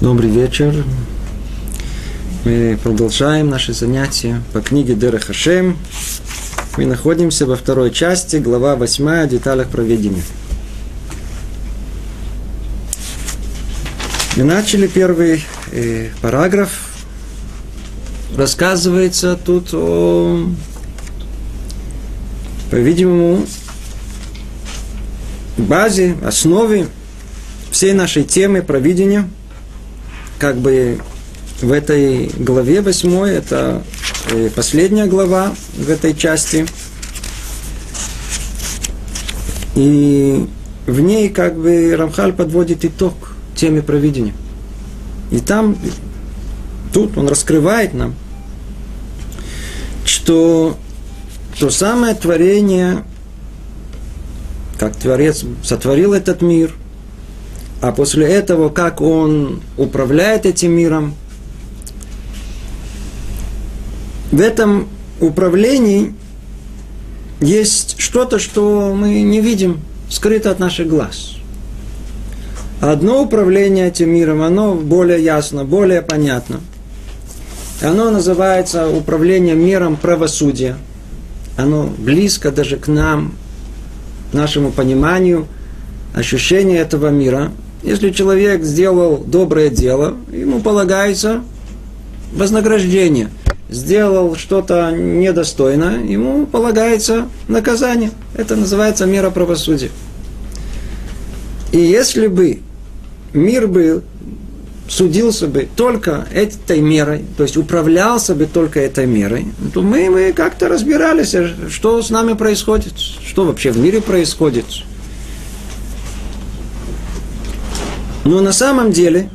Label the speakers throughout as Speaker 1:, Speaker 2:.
Speaker 1: Добрый вечер. Мы продолжаем наши занятия по книге Дера Хашем. Мы находимся во второй части, глава 8 о деталях проведения. Мы начали первый э, параграф. Рассказывается тут о, по-видимому, базе, основе всей нашей темы провидения – как бы в этой главе восьмой, это э, последняя глава в этой части. И в ней как бы Рамхаль подводит итог теме провидения. И там, тут он раскрывает нам, что то самое творение, как Творец сотворил этот мир – а после этого, как он управляет этим миром, в этом управлении есть что-то, что мы не видим, скрыто от наших глаз. Одно управление этим миром, оно более ясно, более понятно. Оно называется управлением миром правосудия. Оно близко даже к нам, к нашему пониманию, ощущение этого мира – если человек сделал доброе дело, ему полагается вознаграждение. Сделал что-то недостойное, ему полагается наказание. Это называется мера правосудия. И если бы мир был судился бы только этой мерой, то есть управлялся бы только этой мерой, то мы, мы как-то разбирались, что с нами происходит, что вообще в мире происходит, Но на самом деле,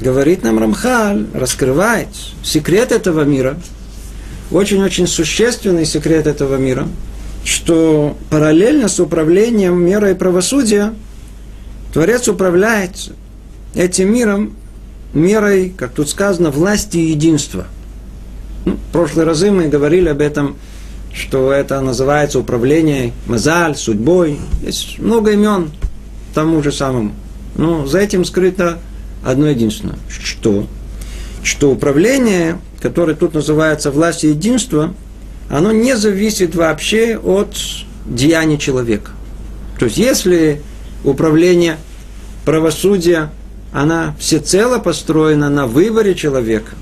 Speaker 1: говорит нам Рамхаль, раскрывает секрет этого мира, очень-очень существенный секрет этого мира, что параллельно с управлением мерой правосудия Творец управляет этим миром мерой, как тут сказано, власти и единства. Ну, в прошлые разы мы говорили об этом, что это называется управление мазаль, судьбой. Есть много имен тому же самому. Но за этим скрыто одно единственное. Что? Что управление, которое тут называется власть и единство, оно не зависит вообще от деяния человека. То есть, если управление правосудия, она всецело построена на выборе человека,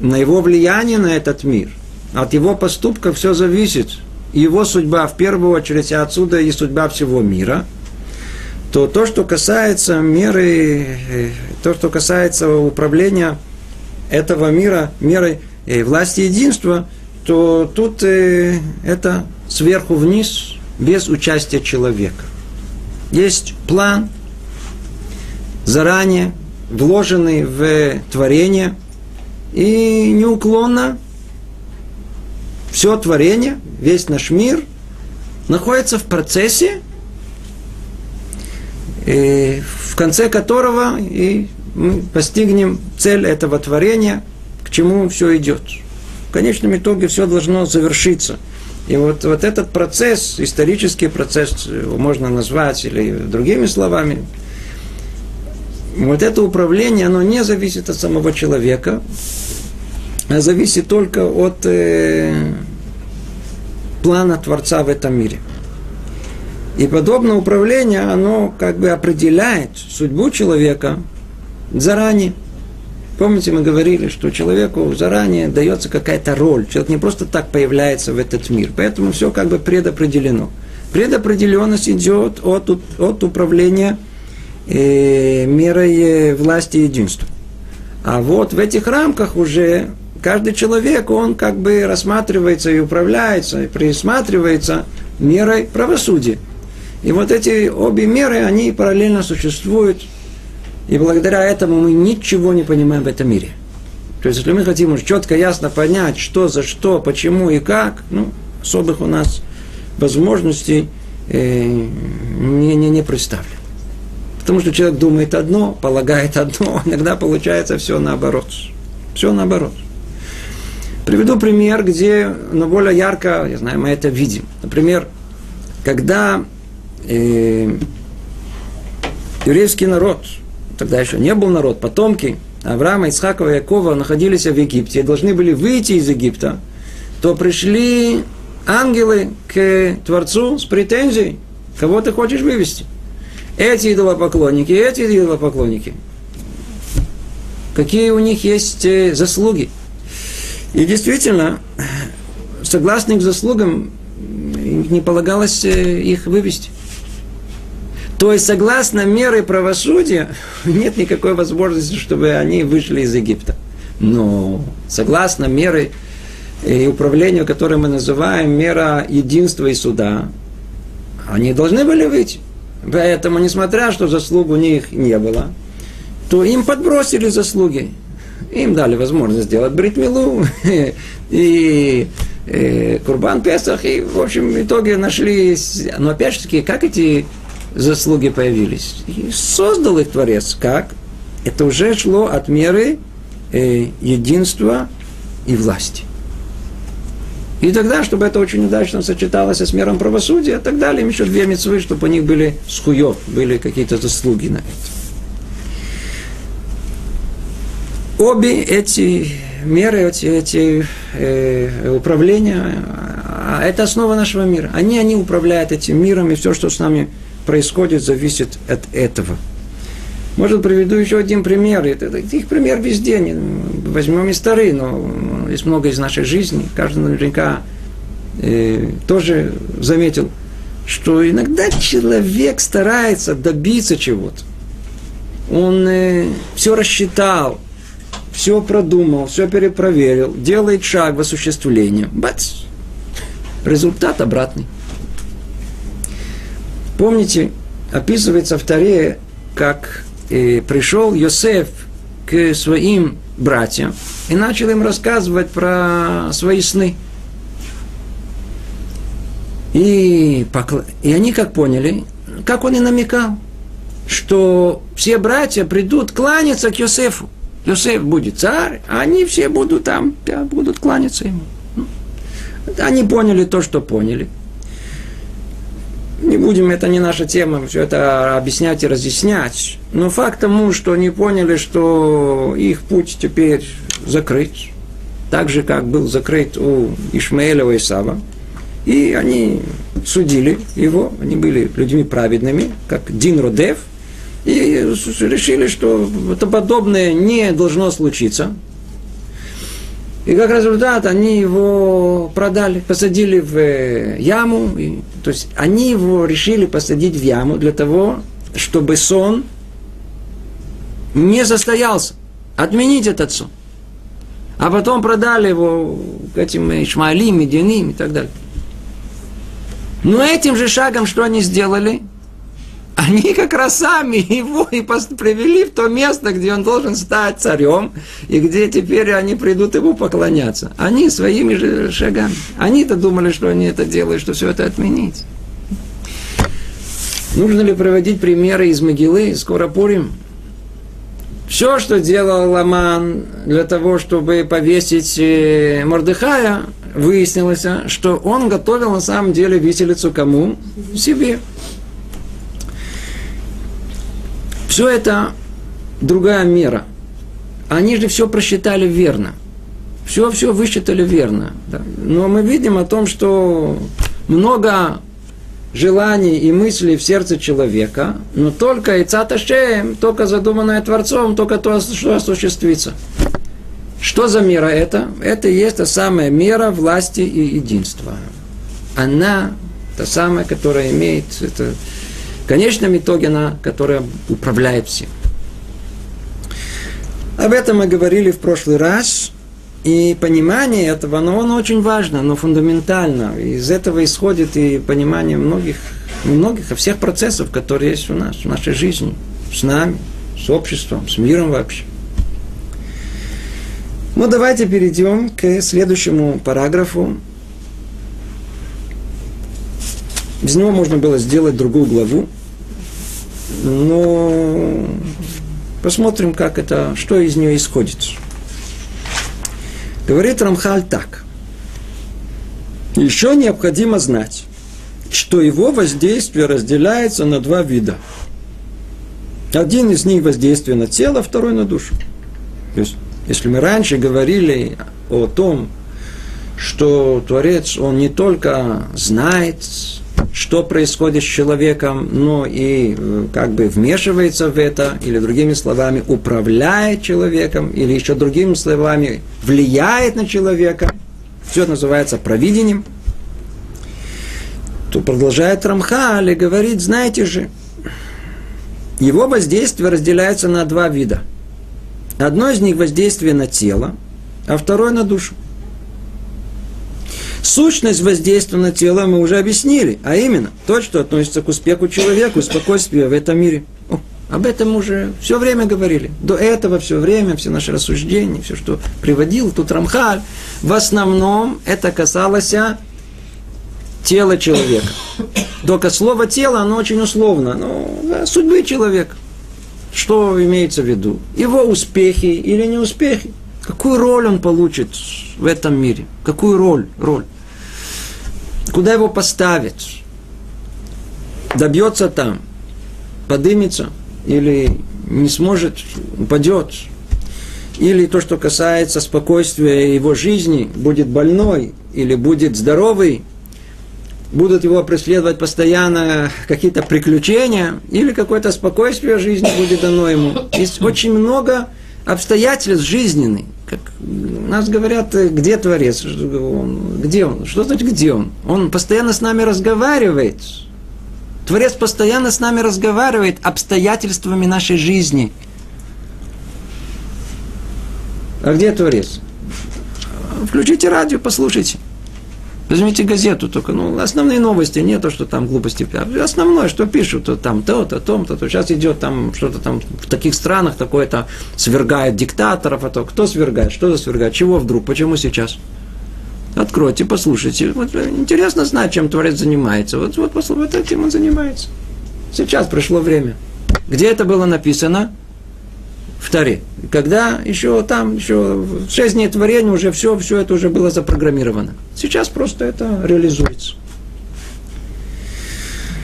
Speaker 1: на его влиянии на этот мир, от его поступков все зависит. Его судьба в первую очередь, а отсюда и судьба всего мира – то то, что касается меры, э, то, что касается управления этого мира мерой э, власти единства, то тут э, это сверху вниз, без участия человека. Есть план, заранее вложенный в творение, и неуклонно все творение, весь наш мир находится в процессе и в конце которого и мы постигнем цель этого творения, к чему все идет. В конечном итоге все должно завершиться. И вот, вот этот процесс, исторический процесс, его можно назвать или другими словами, вот это управление, оно не зависит от самого человека, а зависит только от э, плана Творца в этом мире. И подобное управление, оно как бы определяет судьбу человека заранее. Помните, мы говорили, что человеку заранее дается какая-то роль. Человек не просто так появляется в этот мир. Поэтому все как бы предопределено. Предопределенность идет от, от управления э, мерой э, власти и единства. А вот в этих рамках уже каждый человек, он как бы рассматривается и управляется, и присматривается мерой правосудия. И вот эти обе меры, они параллельно существуют. И благодаря этому мы ничего не понимаем в этом мире. То есть, если мы хотим уж четко, ясно понять, что за что, почему и как, ну, особых у нас возможностей э, не, не, не представлено. Потому что человек думает одно, полагает одно, иногда получается все наоборот. Все наоборот. Приведу пример, где, но более ярко, я знаю, мы это видим. Например, когда э, еврейский народ тогда еще не был народ, потомки Авраама, Исхакова и Якова находились в Египте и должны были выйти из Египта, то пришли ангелы к Творцу с претензией, кого ты хочешь вывести. Эти идолопоклонники, эти идолопоклонники. Какие у них есть э, заслуги. И действительно, согласно их заслугам, не полагалось э, их вывести. То есть, согласно меры правосудия, нет никакой возможности, чтобы они вышли из Египта. Но согласно меры и управлению, которое мы называем мера единства и суда, они должны были выйти. Поэтому, несмотря что заслуг у них не было, то им подбросили заслуги. Им дали возможность сделать бритмилу и, э, Курбан Песах, и, в общем, в итоге нашли... Но опять же таки, как эти заслуги появились. И создал их Творец. Как? Это уже шло от меры э, единства и власти. И тогда, чтобы это очень удачно сочеталось с мером правосудия, так далее, им еще две мецвы, чтобы у них были схуев, были какие-то заслуги на это. Обе эти меры, эти, эти э, управления, а, это основа нашего мира. Они, они управляют этим миром, и все, что с нами зависит от этого. Может, приведу еще один пример. Это, их пример везде. Возьмем и старый, но есть много из нашей жизни. Каждый наверняка э, тоже заметил, что иногда человек старается добиться чего-то. Он э, все рассчитал, все продумал, все перепроверил, делает шаг в осуществление. Бац! Результат обратный. Помните, описывается в Таре, как э, пришел Йосеф к своим братьям и начал им рассказывать про свои сны. И, покл... и они как поняли, как он и намекал, что все братья придут кланяться к Йосефу. Йосеф будет царь, а они все будут там, будут кланяться ему. Ну, они поняли то, что поняли не будем, это не наша тема, все это объяснять и разъяснять. Но факт тому, что они поняли, что их путь теперь закрыт, так же, как был закрыт у Ишмаэля и Исава. И они судили его, они были людьми праведными, как Дин Родев, и решили, что это подобное не должно случиться. И как результат они его продали, посадили в э, яму. И, то есть они его решили посадить в яму для того, чтобы сон не состоялся. Отменить этот сон. А потом продали его к этим Ишмаилим, Мединим и так далее. Но этим же шагом что они сделали? Они как раз сами его и привели в то место, где он должен стать царем, и где теперь они придут ему поклоняться. Они своими же шагами. Они-то думали, что они это делают, что все это отменить. Нужно ли проводить примеры из Могилы, скоро Пурим? Все, что делал Ламан для того, чтобы повесить э, Мордыхая, выяснилось, что он готовил на самом деле виселицу кому? Себе. Все это другая мера. Они же все просчитали верно. Все-все высчитали верно. Да. Но мы видим о том, что много желаний и мыслей в сердце человека, но только и цаташеем, только задуманное Творцом, только то, что осуществится. Что за мера это? Это и есть та самая мера власти и единства. Она та самая, которая имеет это, в конечном итоге она, которая управляет всем. Об этом мы говорили в прошлый раз. И понимание этого, оно, оно очень важно, оно фундаментально. Из этого исходит и понимание многих, многих, всех процессов, которые есть у нас, в нашей жизни, с нами, с обществом, с миром вообще. Ну, давайте перейдем к следующему параграфу. Из него можно было сделать другую главу. Но посмотрим, как это, что из нее исходит. Говорит Рамхаль так. Еще необходимо знать, что его воздействие разделяется на два вида. Один из них воздействие на тело, второй на душу. То есть, если мы раньше говорили о том, что Творец, он не только знает, что происходит с человеком, но и как бы вмешивается в это, или другими словами, управляет человеком, или еще другими словами, влияет на человека. Все это называется провидением. То продолжает Рамхаль и говорит, знаете же, его воздействие разделяется на два вида. Одно из них воздействие на тело, а второе на душу. Сущность воздействия на тело мы уже объяснили, а именно то, что относится к успеху человека, спокойствию в этом мире. О, об этом уже все время говорили. До этого все время, все наши рассуждения, все, что приводил тут Рамхаль, в основном это касалось тела человека. Только слово тело, оно очень условно. Но да, судьбы человека. Что имеется в виду? Его успехи или неуспехи. Какую роль он получит в этом мире? Какую роль? Роль. Куда его поставят? Добьется там, подымется или не сможет, упадет. Или то, что касается спокойствия его жизни, будет больной или будет здоровый, будут его преследовать постоянно какие-то приключения, или какое-то спокойствие жизни будет дано ему. Есть очень много обстоятельств жизненных, как нас говорят, где Творец, где он, что значит где он? Он постоянно с нами разговаривает. Творец постоянно с нами разговаривает обстоятельствами нашей жизни. А где Творец? Включите радио, послушайте. Возьмите газету только, ну, основные новости, не то, что там глупости. Основное, что пишут, то там то-то, том-то, то сейчас идет там что-то там в таких странах такое-то свергает диктаторов, а то кто свергает, что свергает, чего вдруг, почему сейчас? Откройте, послушайте. Вот, интересно знать, чем Творец занимается. Вот, вот, вот этим он занимается. Сейчас пришло время. Где это было написано? В Таре. Когда еще там, еще в шесть дней творения уже все, все это уже было запрограммировано. Сейчас просто это реализуется.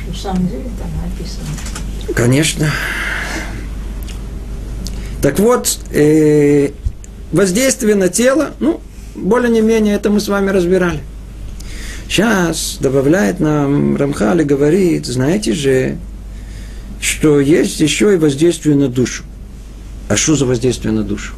Speaker 2: На самом деле там написано.
Speaker 1: Конечно. Так вот, э, воздействие на тело, ну, более-менее это мы с вами разбирали. Сейчас добавляет нам Рамхали, говорит, знаете же, что есть еще и воздействие на душу. А что за воздействие на душу?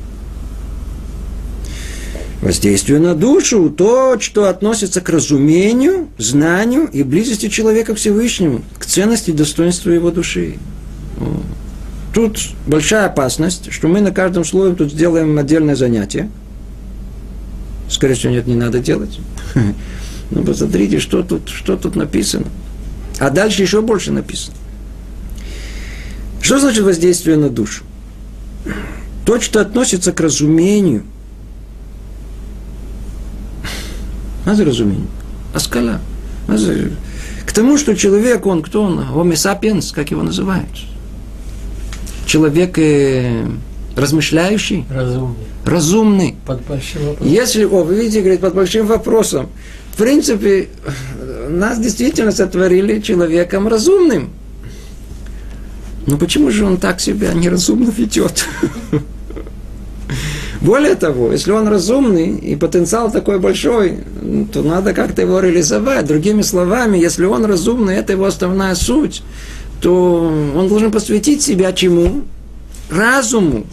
Speaker 1: Воздействие на душу – то, что относится к разумению, знанию и близости человека к Всевышнему, к ценности и достоинству его души. Тут большая опасность, что мы на каждом слове тут сделаем отдельное занятие. Скорее всего, нет, не надо делать. Ну, посмотрите, что тут, что тут написано. А дальше еще больше написано. Что значит воздействие на душу? То, что относится к разумению. А за разумение? Аскала. К тому, что человек, он кто он? Homo sapiens, как его называют? Человек э, размышляющий?
Speaker 3: Разумный.
Speaker 1: Разумный.
Speaker 3: Под большим вопросом.
Speaker 1: Если, о, вы видите, говорит, под большим вопросом. В принципе, нас действительно сотворили человеком разумным. Но почему же он так себя неразумно ведет? Более того, если он разумный и потенциал такой большой, то надо как-то его реализовать. Другими словами, если он разумный, это его основная суть, то он должен посвятить себя чему? Разуму,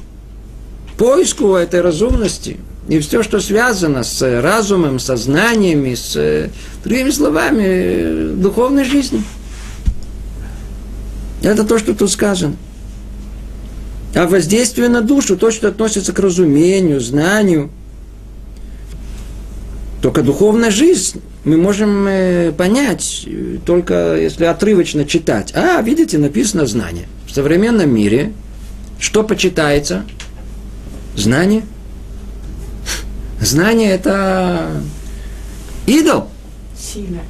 Speaker 1: поиску этой разумности. И все, что связано с разумом, сознаниями, с, другими словами, духовной жизнью. Это то, что тут сказано. А воздействие на душу, то, что относится к разумению, знанию. Только духовная жизнь мы можем э, понять, только если отрывочно читать. А, видите, написано знание. В современном мире что почитается? Знание. Знание – это идол.
Speaker 2: Сила.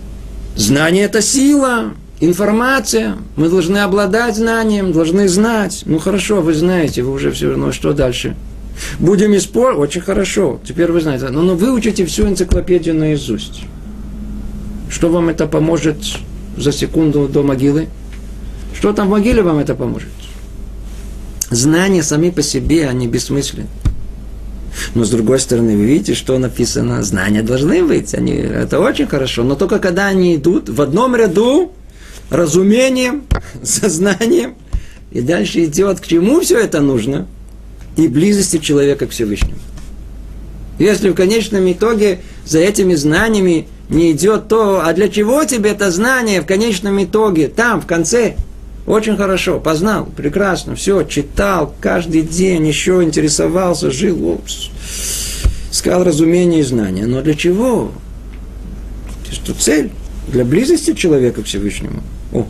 Speaker 1: Знание – это сила. Информация. Мы должны обладать знанием, должны знать. Ну хорошо, вы знаете, вы уже все равно, что дальше? Будем использовать? Очень хорошо. Теперь вы знаете. Но, но выучите всю энциклопедию наизусть. Что вам это поможет за секунду до могилы? Что там в могиле вам это поможет? знания сами по себе, они бессмысленны. Но с другой стороны, вы видите, что написано, знания должны быть, они, это очень хорошо, но только когда они идут в одном ряду, разумением, сознанием, и дальше идет, к чему все это нужно, и близости человека к Всевышнему. Если в конечном итоге за этими знаниями не идет то, а для чего тебе это знание в конечном итоге, там, в конце, очень хорошо, познал, прекрасно, все, читал каждый день, еще интересовался, жил, опс, искал разумение и знания. Но для чего? Что цель? Для близости человека к Всевышнему. О,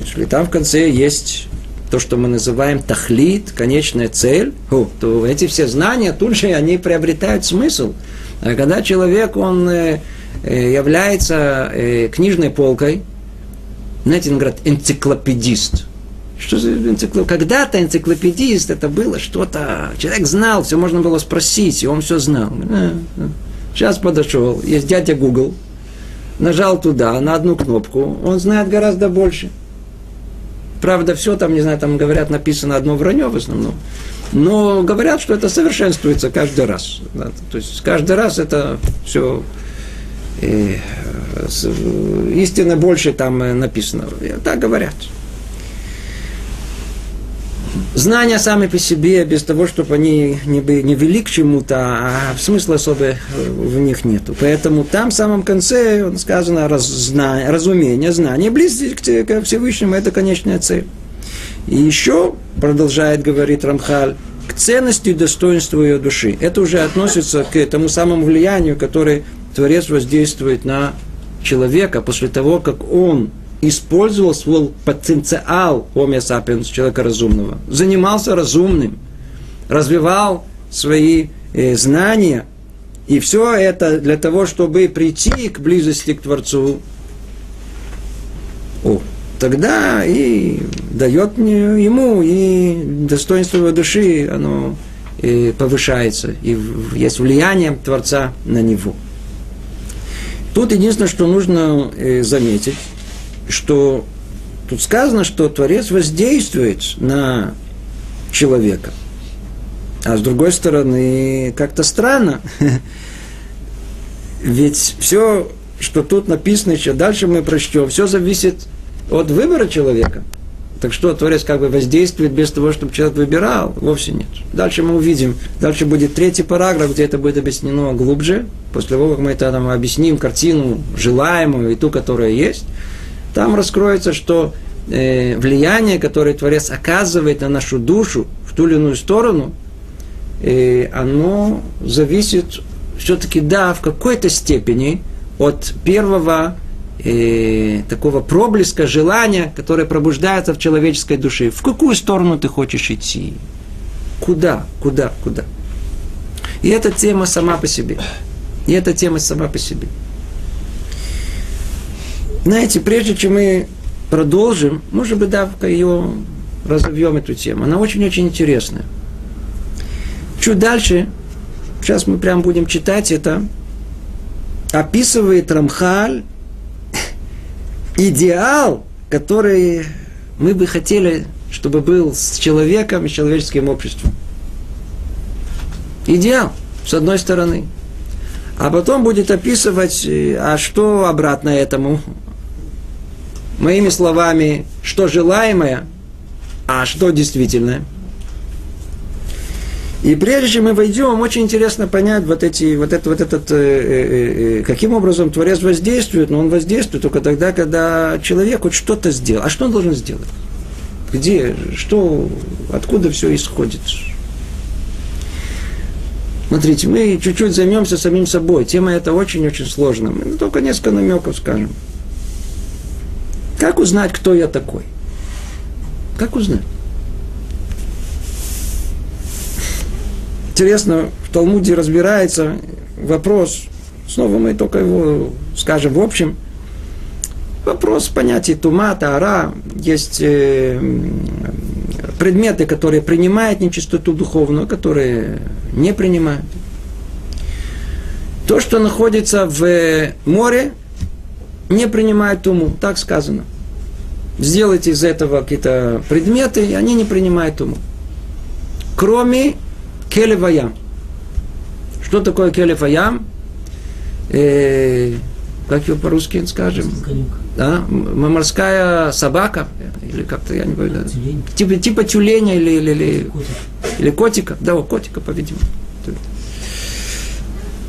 Speaker 1: если там в конце есть то, что мы называем тахлит, конечная цель, о, то эти все знания тут же они приобретают смысл. А когда человек, он э, э является э, книжной полкой, знаете, он говорит, энциклопедист. Что за энциклопедист? Когда-то энциклопедист это было что-то, человек знал, все можно было спросить, и он все знал. Сейчас подошел, есть дядя Google, нажал туда, на одну кнопку, он знает гораздо больше. Правда, все там, не знаю, там говорят, написано одно вранье в основном. Но говорят, что это совершенствуется каждый раз. Да? То есть каждый раз это все э, больше там э, написано. Так говорят. Знания сами по себе, без того, чтобы они не, не вели к чему-то, а смысла особо э, в них нету. Поэтому там в самом конце сказано раз, зна, разумение, знание, близость к, к Всевышнему – это конечная цель. И еще, продолжает говорить Рамхаль, к ценности и достоинству ее души. Это уже относится к тому самому влиянию, которое Творец воздействует на человека после того, как он использовал свой потенциал Homo sapiens, человека разумного, занимался разумным, развивал свои э, знания, и все это для того, чтобы прийти к близости к Творцу. О, тогда и дает ему, и достоинство его души, оно и э, повышается, и есть влияние Творца на него. Тут единственное, что нужно э, заметить, что тут сказано, что Творец воздействует на человека. А с другой стороны, как-то странно. Ведь все, что тут написано еще, дальше мы прочтем, все зависит от выбора человека. Так что Творец как бы воздействует без того, чтобы человек выбирал? Вовсе нет. Дальше мы увидим. Дальше будет третий параграф, где это будет объяснено глубже. После того, как мы это там объясним картину желаемую и ту, которая есть, там раскроется, что э, влияние, которое Творец оказывает на нашу душу в ту или иную сторону, э, оно зависит все-таки, да, в какой-то степени от первого э, такого проблеска желания, которое пробуждается в человеческой душе. В какую сторону ты хочешь идти? Куда? Куда? Куда? И эта тема сама по себе. И эта тема сама по себе. Знаете, прежде чем мы продолжим, может быть, давка ее разовьем эту тему. Она очень-очень интересная. Чуть дальше, сейчас мы прям будем читать это, описывает Рамхаль идеал, который мы бы хотели, чтобы был с человеком и человеческим обществом. Идеал, с одной стороны. А потом будет описывать, э, а что обратно этому. Моими словами, что желаемое, а что действительное – и прежде чем мы войдем, очень интересно понять вот эти, вот это, вот этот, э, э, э, каким образом Творец воздействует, но он воздействует только тогда, когда человек хоть что-то сделал. А что он должен сделать? Где, что, откуда все исходит? Смотрите, мы чуть-чуть займемся самим собой. Тема эта очень-очень сложная. Мы только несколько намеков скажем. Как узнать, кто я такой? Как узнать? интересно, в Талмуде разбирается вопрос, снова мы только его скажем в общем, вопрос понятия тума, таара, есть э, предметы, которые принимают нечистоту духовную, которые не принимают. То, что находится в море, не принимает туму, так сказано. Сделайте из этого какие-то предметы, и они не принимают туму. кроме келеваям. Что такое келеваям? Э, как его по-русски скажем? Да? Морская собака, или как-то, я не знаю. да. Типа, типа тюленя или, или, или,
Speaker 3: Котик.
Speaker 1: или котика. Да, о, котика, по-видимому.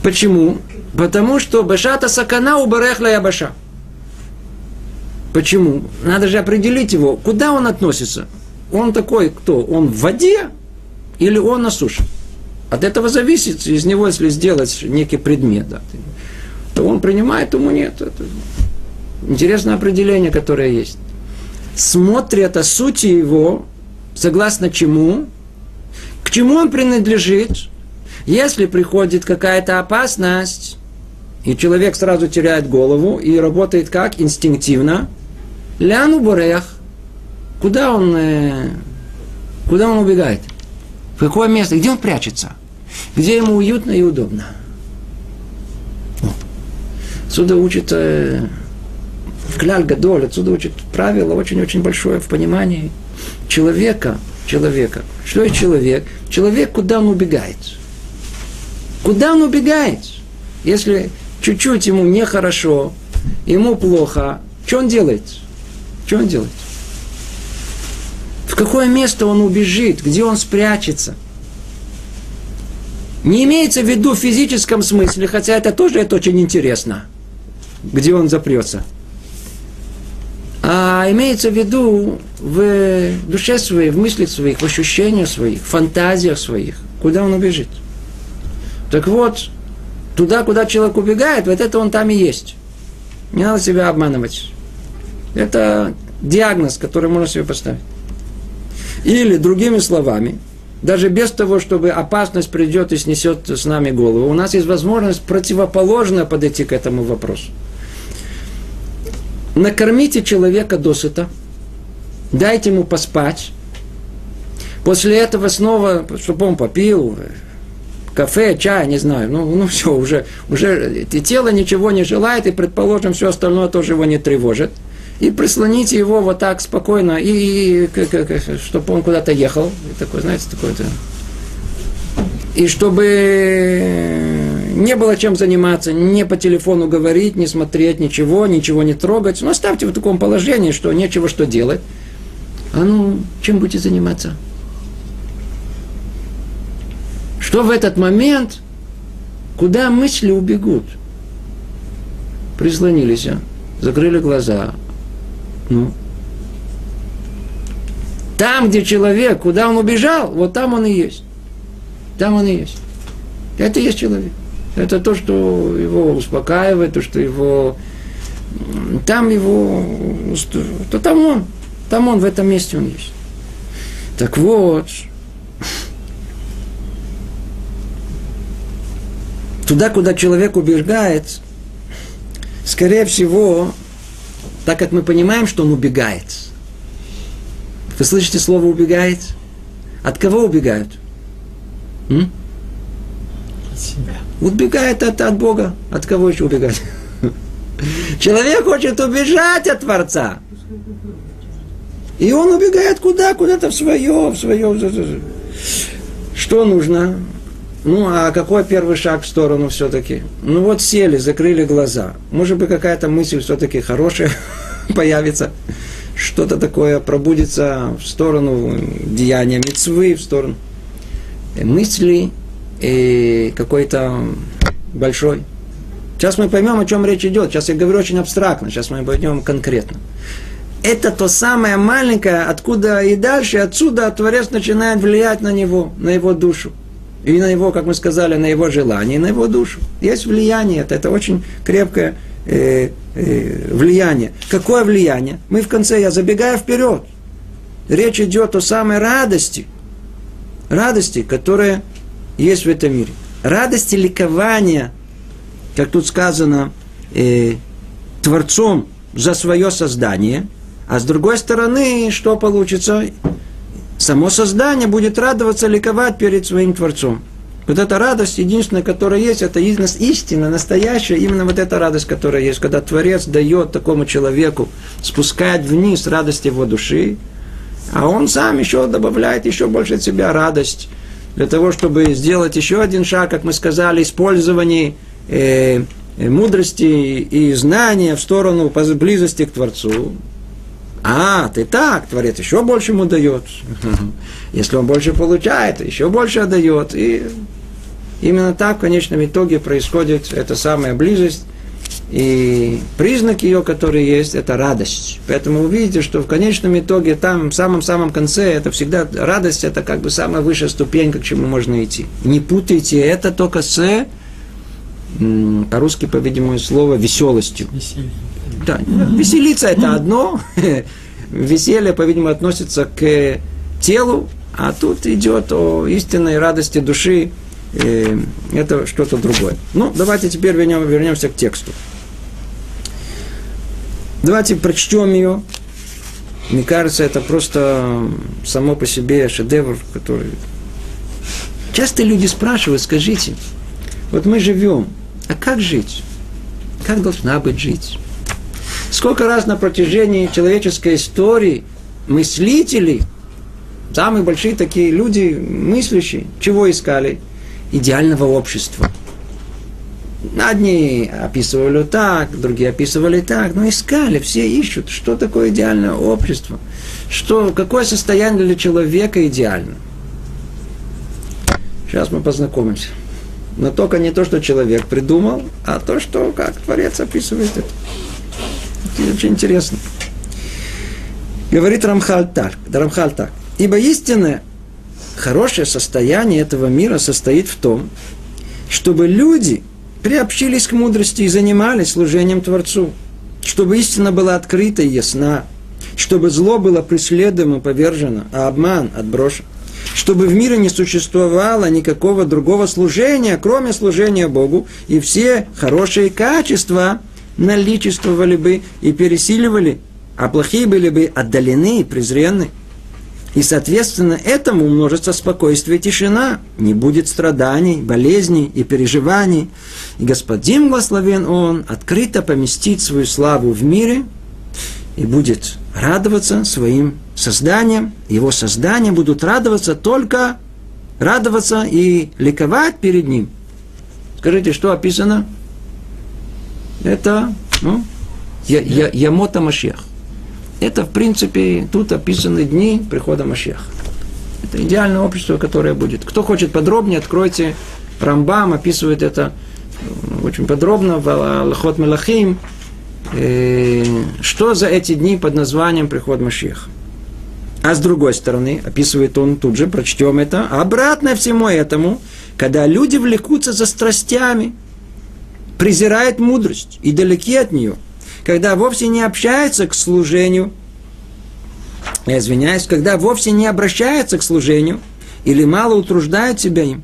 Speaker 1: Почему? Потому что башата сакана у барехла ябаша. Почему? Надо же определить его, куда он относится. Он такой, кто? Он в воде или он на суше? От этого зависит, из него, если сделать некий предмет, да, то он принимает, ему нет. Это интересное определение, которое есть. Смотрят о сути его, согласно чему, к чему он принадлежит, если приходит какая-то опасность, и человек сразу теряет голову и работает как? Инстинктивно. Ляну Борех. Куда он, э, куда он убегает? В какое место? Где он прячется? Где ему уютно и удобно? Отсюда учит э, Кляль Гадоль, отсюда учит правило очень-очень большое в понимании человека, человека. Что есть человек? Человек, куда он убегает? Куда он убегает? Если чуть-чуть ему нехорошо, ему плохо, что он делает? Что он делает? В какое место он убежит? Где он спрячется? Не имеется в виду в физическом смысле, хотя это тоже это очень интересно, где он запрется. А имеется в виду в душе своей, в мыслях своих, в ощущениях своих, в фантазиях своих, куда он убежит. Так вот, туда, куда человек убегает, вот это он там и есть. Не надо себя обманывать. Это диагноз, который можно себе поставить. Или, другими словами, даже без того, чтобы опасность придет и снесет с нами голову, у нас есть возможность противоположно подойти к этому вопросу. Накормите человека досыта, дайте ему поспать, после этого снова, чтобы он попил, кафе, чай, не знаю, ну, ну все, уже, уже и тело ничего не желает, и, предположим, все остальное тоже его не тревожит. И прислоните его вот так спокойно, и, и чтобы он куда-то ехал. И такой, знаете, такой-то. И чтобы не было чем заниматься, не по телефону говорить, не смотреть ничего, ничего не трогать. Ну, оставьте в таком положении, что нечего что делать. А ну, чем будете заниматься? Что в этот момент, куда мысли убегут? Прислонились, закрыли глаза. Ну. Там, где человек, куда он убежал, вот там он и есть. Там он и есть. Это и есть человек. Это то, что его успокаивает, то, что его... Там его... То там он. Там он, в этом месте он есть. Так вот, туда, куда человек убегает, скорее всего, так как мы понимаем, что он убегает. Вы слышите слово убегает? От кого убегают? М?
Speaker 3: От себя.
Speaker 1: Убегает от, от Бога. От кого еще убегать? Человек хочет убежать от Творца. И он убегает куда? Куда-то в свое, в свое. Что нужно? Ну, а какой первый шаг в сторону все-таки? Ну вот сели, закрыли глаза. Может быть, какая-то мысль все-таки хорошая появится. Что-то такое пробудится в сторону деяния мецвы, в сторону мысли и какой-то большой. Сейчас мы поймем, о чем речь идет. Сейчас я говорю очень абстрактно, сейчас мы пойдем конкретно. Это то самое маленькое, откуда и дальше, отсюда Творец начинает влиять на него, на его душу. И на его, как мы сказали, на его желание, на его душу. Есть влияние, это, это очень крепкое э, э, влияние. Какое влияние? Мы в конце, я забегаю вперед. Речь идет о самой радости. Радости, которая есть в этом мире. Радости ликования, как тут сказано, э, Творцом за свое создание. А с другой стороны, что получится? Само создание будет радоваться, ликовать перед своим Творцом. Вот эта радость, единственная, которая есть, это истина, настоящая, именно вот эта радость, которая есть, когда Творец дает такому человеку спускать вниз радость его души, а он сам еще добавляет еще больше от себя радость для того, чтобы сделать еще один шаг, как мы сказали, использование э, мудрости и знания в сторону близости к Творцу. А, ты так, Творец еще больше ему дает. Если он больше получает, еще больше отдает. И именно так в конечном итоге происходит эта самая близость. И признак ее, который есть, это радость. Поэтому вы видите, что в конечном итоге, там, в самом-самом конце, это всегда радость, это как бы самая высшая ступенька, к чему можно идти. Не путайте это только с, по-русски, по-видимому, слово веселостью.
Speaker 3: Веселье.
Speaker 1: Да, веселиться это одно, веселье, по-видимому, относится к телу, а тут идет о истинной радости души, это что-то другое. Ну, давайте теперь вернем, вернемся к тексту. Давайте прочтем ее. Мне кажется, это просто само по себе шедевр, который... Часто люди спрашивают, скажите, вот мы живем, а как жить? Как должна быть жить? Сколько раз на протяжении человеческой истории мыслители, самые большие такие люди, мыслящие, чего искали? Идеального общества. Одни описывали так, другие описывали так, но искали, все ищут, что такое идеальное общество, что, какое состояние для человека идеально. Сейчас мы познакомимся. Но только не то, что человек придумал, а то, что как Творец описывает это. Очень интересно. Говорит Рамхаль так, Рамхаль так. Ибо истинное, хорошее состояние этого мира состоит в том, чтобы люди приобщились к мудрости и занимались служением Творцу, чтобы истина была открыта и ясна, чтобы зло было преследуемо и повержено, а обман отброшен, чтобы в мире не существовало никакого другого служения, кроме служения Богу, и все хорошие качества наличествовали бы и пересиливали, а плохие были бы отдалены и презренны. И, соответственно, этому умножится спокойствие и тишина. Не будет страданий, болезней и переживаний. И Господин, благословен Он, открыто поместит свою славу в мире и будет радоваться своим созданием. Его создания будут радоваться только радоваться и ликовать перед Ним. Скажите, что описано? Это ну, я, я, Ямота Машех. Это, в принципе, тут описаны дни прихода Машеха. Это идеальное общество, которое будет. Кто хочет подробнее, откройте Рамбам, описывает это ну, очень подробно в Аллахот Мелахим. Э, Что за эти дни под названием приход Машеха? А с другой стороны, описывает он тут же, прочтем это, обратно всему этому, когда люди влекутся за страстями, презирают мудрость и далеки от нее, когда вовсе не общаются к служению, я извиняюсь, когда вовсе не обращаются к служению или мало утруждают себя им,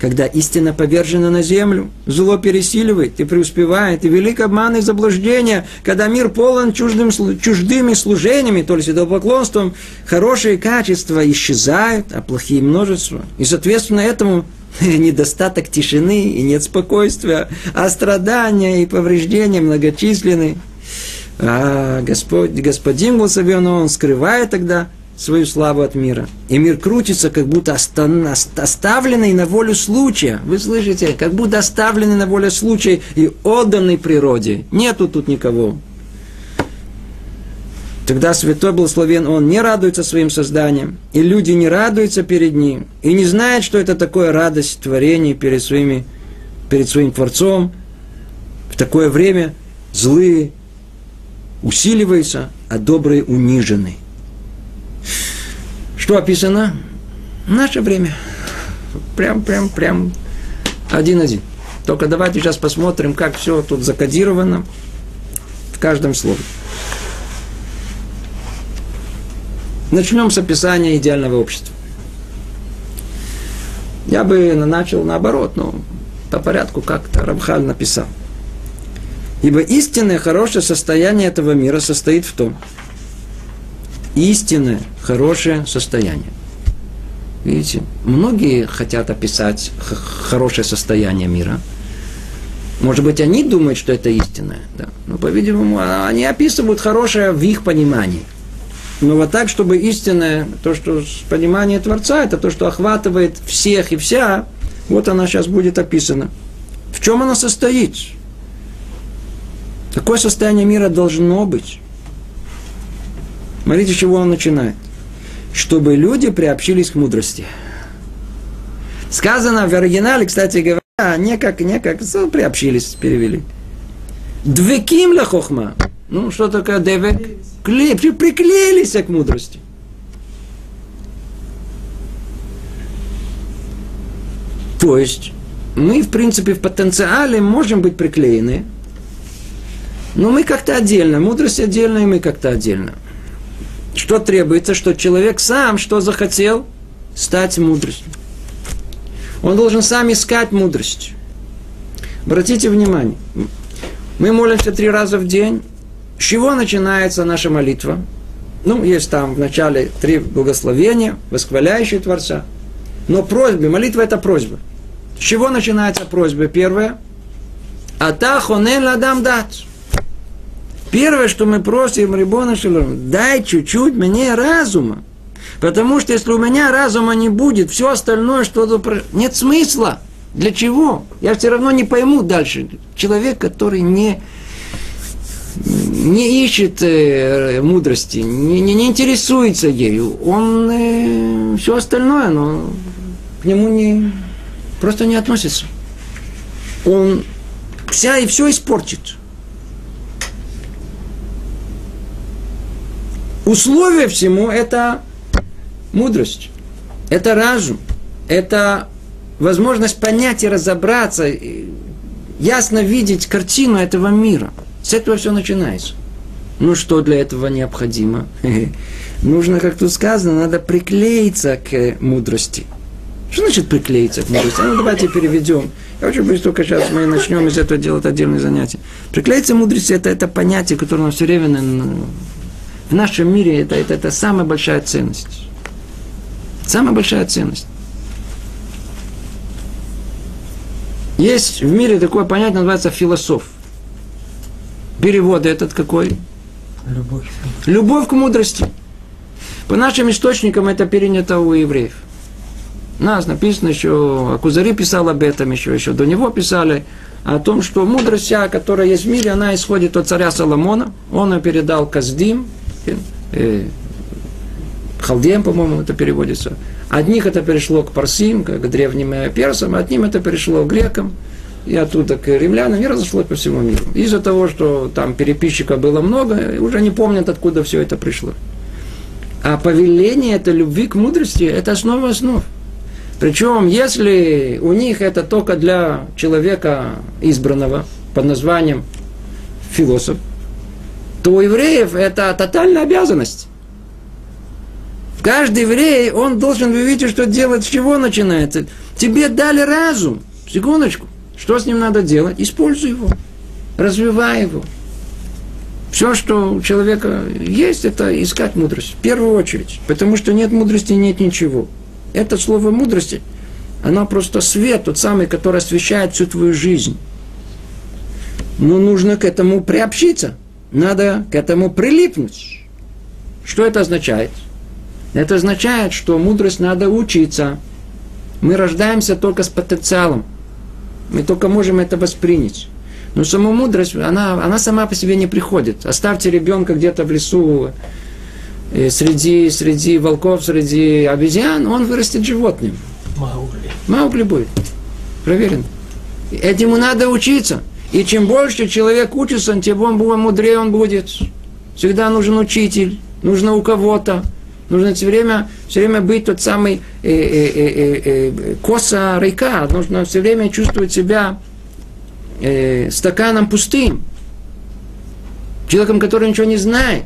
Speaker 1: когда истина повержена на землю, зло пересиливает и преуспевает, и велик обман и заблуждение, когда мир полон чуждым, чуждыми служениями, то есть идолопоклонством, хорошие качества исчезают, а плохие множество. И, соответственно, этому недостаток тишины и нет спокойствия, а страдания и повреждения многочисленны. А Господь, Господин благословен, Он скрывает тогда свою славу от мира. И мир крутится, как будто оставленный на волю случая. Вы слышите? Как будто оставленный на волю случая и отданный природе. Нету тут никого. Тогда Святой Благословен, Он не радуется своим созданием, и люди не радуются перед Ним, и не знают, что это такое радость творения перед, своими, перед своим Творцом. В такое время злые усиливаются, а добрые унижены. Что описано? Наше время. Прям, прям, прям один-один. Только давайте сейчас посмотрим, как все тут закодировано в каждом слове. Начнем с описания идеального общества. Я бы начал наоборот, но по порядку как-то Рамхаль написал. Ибо истинное хорошее состояние этого мира состоит в том, истинное хорошее состояние. Видите, многие хотят описать хорошее состояние мира. Может быть, они думают, что это истинное, да. но, по-видимому, они описывают хорошее в их понимании – Но вот так, чтобы истинное, то, что понимание Творца, это то, что охватывает всех и вся, вот она сейчас будет описана. В чем она состоит? Какое состояние мира должно быть? Смотрите, с чего он начинает. Чтобы люди приобщились к мудрости. Сказано в оригинале, кстати говоря, не как, не как, приобщились, перевели. Двеким ла хохма. Ну, что такое девек? Клей, приклеились к мудрости. То есть, мы, в принципе, в потенциале можем быть приклеены, но мы как-то отдельно, мудрость отдельно, и мы как-то отдельно. Что требуется, что человек сам что захотел? Стать мудростью. Он должен сам искать мудрость. Обратите внимание, мы молимся три раза в день. С чего начинается наша молитва? Ну, есть там в начале три благословения, восхваляющие Творца. Но просьбы, молитва это просьба. С чего начинается просьба? Первое. Ата хонен ладам дать. Первое, что мы просим Рибона Шалом, дай чуть-чуть мне разума. Потому что если у меня разума не будет, все остальное, что нет смысла. Для чего? Я все равно не пойму дальше. Человек, который не, не ищет э, мудрости, не, не, не интересуется ею, он э, все остальное, но к нему не, просто не относится. Он вся и все испортит. Условие всему это мудрость, это разум, это возможность понять и разобраться, ясно видеть картину этого мира. С этого все начинается. Ну что для этого необходимо? Нужно, как тут сказано, надо приклеиться к мудрости. Что значит приклеиться к мудрости? Ну давайте переведем. Я очень только сейчас мы начнем из этого делать отдельные занятия. Приклеиться к мудрости это, это понятие, которое нам все время в нашем мире это, это, это самая большая ценность. Самая большая ценность. Есть в мире такое понятие, называется философ. Перевод этот какой?
Speaker 3: Любовь.
Speaker 1: Любовь к мудрости. По нашим источникам это перенято у евреев. У нас написано еще, Акузари писал об этом еще, еще до него писали, о том, что мудрость вся, которая есть в мире, она исходит от царя Соломона. Он ее передал Каздим, э, Халдеям, по-моему, это переводится. Одних это перешло к парсим, к древним персам, одним это перешло к грекам, и оттуда к римлянам, и разошлось по всему миру. Из-за того, что там переписчиков было много, уже не помнят, откуда все это пришло. А повеление это любви к мудрости, это основа основ. Причем, если у них это только для человека избранного под названием философ, то у евреев это тотальная обязанность. Каждый еврей, он должен, вы видите, что делать, с чего начинается. Тебе дали разум. Секундочку. Что с ним надо делать? Используй его. Развивай его. Все, что у человека есть, это искать мудрость. В первую очередь. Потому что нет мудрости, нет ничего. Это слово мудрости, оно просто свет, тот самый, который освещает всю твою жизнь. Но нужно к этому приобщиться. Надо к этому прилипнуть. Что это означает? Это означает, что мудрость надо учиться. Мы рождаемся только с потенциалом. Мы только можем это воспринять. Но сама мудрость, она, она сама по себе не приходит. Оставьте ребенка где-то в лесу, э, среди, среди волков, среди обезьян, он вырастет животным.
Speaker 3: Маугли.
Speaker 1: Маугли будет. Проверено. Этому надо учиться. И чем больше человек учится, тем он будет мудрее он будет. Всегда нужен учитель, нужно у кого-то. Нужно все время, все время быть тот самый э, э, э, э, коса река. Нужно все время чувствовать себя э, стаканом пустым. Человеком, который ничего не знает.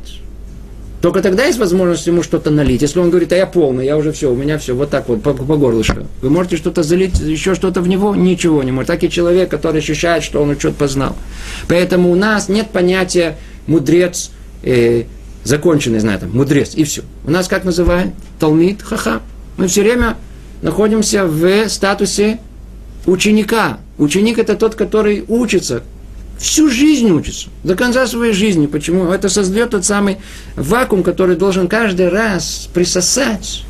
Speaker 1: Только тогда есть возможность ему что-то налить. Если он говорит, а я полный, я уже все, у меня все, вот так вот, по, по горлышко. Вы можете что-то залить, еще что-то в него? Ничего не может. Так и человек, который ощущает, что он что-то познал. Поэтому у нас нет понятия мудрец, э, законченный, знаю, там, мудрец, и все. У нас как называют? Талмит, хаха. Мы все время находимся в статусе ученика. Ученик это тот, который учится Всю жизнь учится, до конца своей жизни. Почему? Это создает тот самый вакуум, который должен каждый раз присосать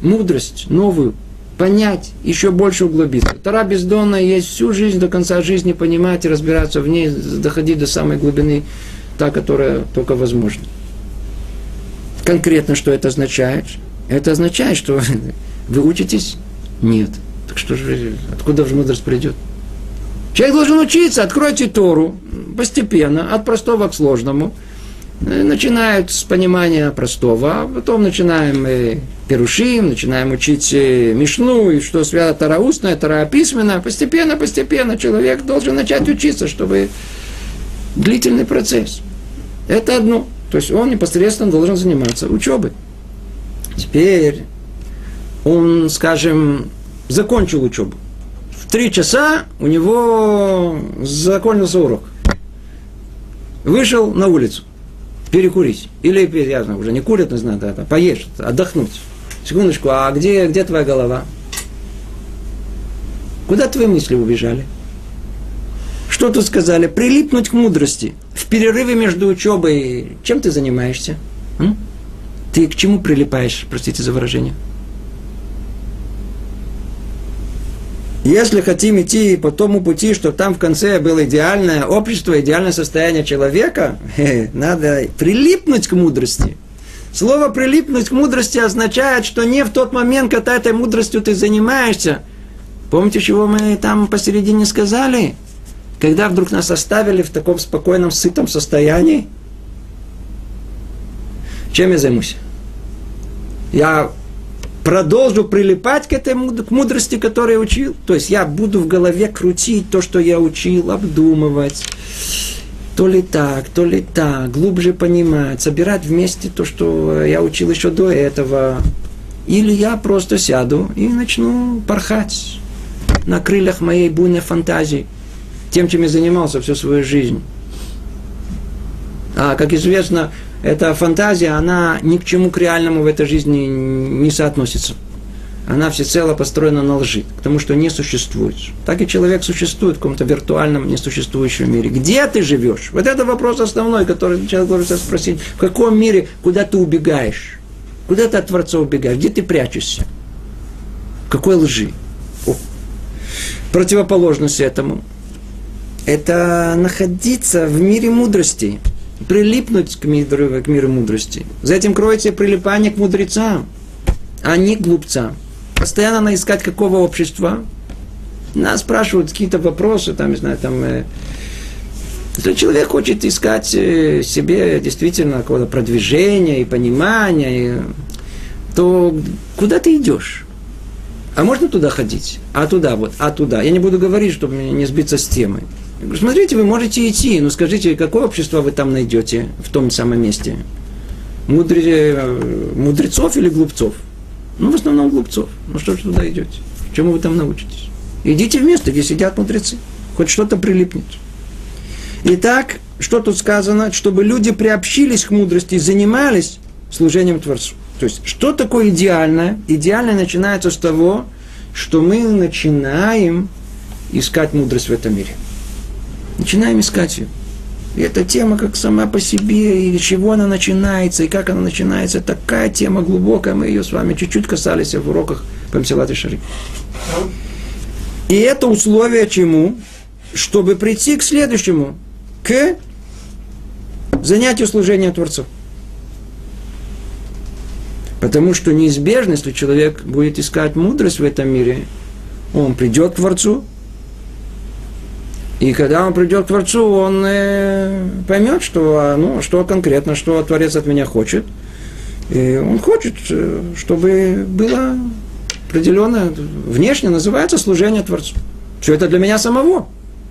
Speaker 1: мудрость новую, понять, еще больше углубиться. Тара бездонная есть всю жизнь, до конца жизни понимать и разбираться в ней, доходить до самой глубины, та, которая только возможна. Конкретно, что это означает? Это означает, что вы учитесь? Нет. Так что же, откуда же мудрость придет? Человек должен учиться, откройте Тору постепенно, от простого к сложному. Э, начинают с понимания простого, а потом начинаем э, перушим, начинаем учить э, Мишну, и что свято Тара устная, Тара письменная. Постепенно, постепенно человек должен начать учиться, чтобы длительный процесс. Это одно. То есть он непосредственно должен заниматься учебой. Теперь он, скажем, закончил учебу. В три часа у него закончился урок. Вышел на улицу перекурить. Или, я знаю, уже не курят, не знаю, да, да, поешь, отдохнуть. Секундочку, а где, где твоя голова? Куда твои мысли убежали? Что тут сказали? Прилипнуть к мудрости. В перерыве между учебой чем ты занимаешься? М? Ты к чему прилипаешь, простите за выражение? Если хотим идти по тому пути, что там в конце было идеальное общество, идеальное состояние человека, надо прилипнуть к мудрости. Слово «прилипнуть к мудрости» означает, что не в тот момент, когда этой мудростью ты занимаешься. Помните, чего мы там посередине сказали? Когда вдруг нас оставили в таком спокойном, сытом состоянии, чем я займусь? Я продолжу прилипать к этой к мудрости, которую я учил. То есть я буду в голове крутить то, что я учил, обдумывать. То ли так, то ли так, глубже понимать, собирать вместе то, что я учил еще до этого. Или я просто сяду и начну порхать на крыльях моей буйной фантазии, тем, чем я занимался всю свою жизнь. А, как известно, эта фантазия, она ни к чему к реальному в этой жизни не соотносится. Она всецело построена на лжи, к тому, что не существует. Так и человек существует в каком-то виртуальном, несуществующем мире. Где ты живешь? Вот это вопрос основной, который человек должен спросить. В каком мире, куда ты убегаешь? Куда ты от Творца убегаешь? Где ты прячешься? Какой лжи? О. Противоположность этому – это находиться в мире мудрости – прилипнуть к миру, к миру мудрости. За этим кроется прилипание к мудрецам, а не к глупцам. Постоянно надо искать какого общества. Нас спрашивают какие-то вопросы, там, не знаю, там, э, если человек хочет искать э, себе действительно какого-то продвижения и понимания, то куда ты идешь? А можно туда ходить? А туда вот, а туда. Я не буду говорить, чтобы не сбиться с темой. Я говорю, смотрите, вы можете идти, но скажите, какое общество вы там найдете в том самом месте? Мудре, мудрецов или глупцов? Ну, в основном глупцов. Ну, что же туда идете? Чему вы там научитесь? Идите в место, где сидят мудрецы. Хоть что-то прилипнет. Итак, что тут сказано? Чтобы люди приобщились к мудрости и занимались служением Творцу. То есть, что такое идеальное? Идеальное начинается с того, что мы начинаем искать мудрость в этом мире. Начинаем искать ее. И эта тема как сама по себе, и чего она начинается, и как она начинается, такая тема глубокая, мы ее с вами чуть-чуть касались в уроках по Мсилате Шари. И это условие чему? Чтобы прийти к следующему, к занятию служения Творцу. Потому что неизбежно, если человек будет искать мудрость в этом мире, он придет к Творцу, и когда он придет к Творцу, он э, поймет, что, а, ну, что конкретно, что Творец от меня хочет. И он хочет, э, чтобы было определенное, внешне называется служение Творцу. Все это для меня самого.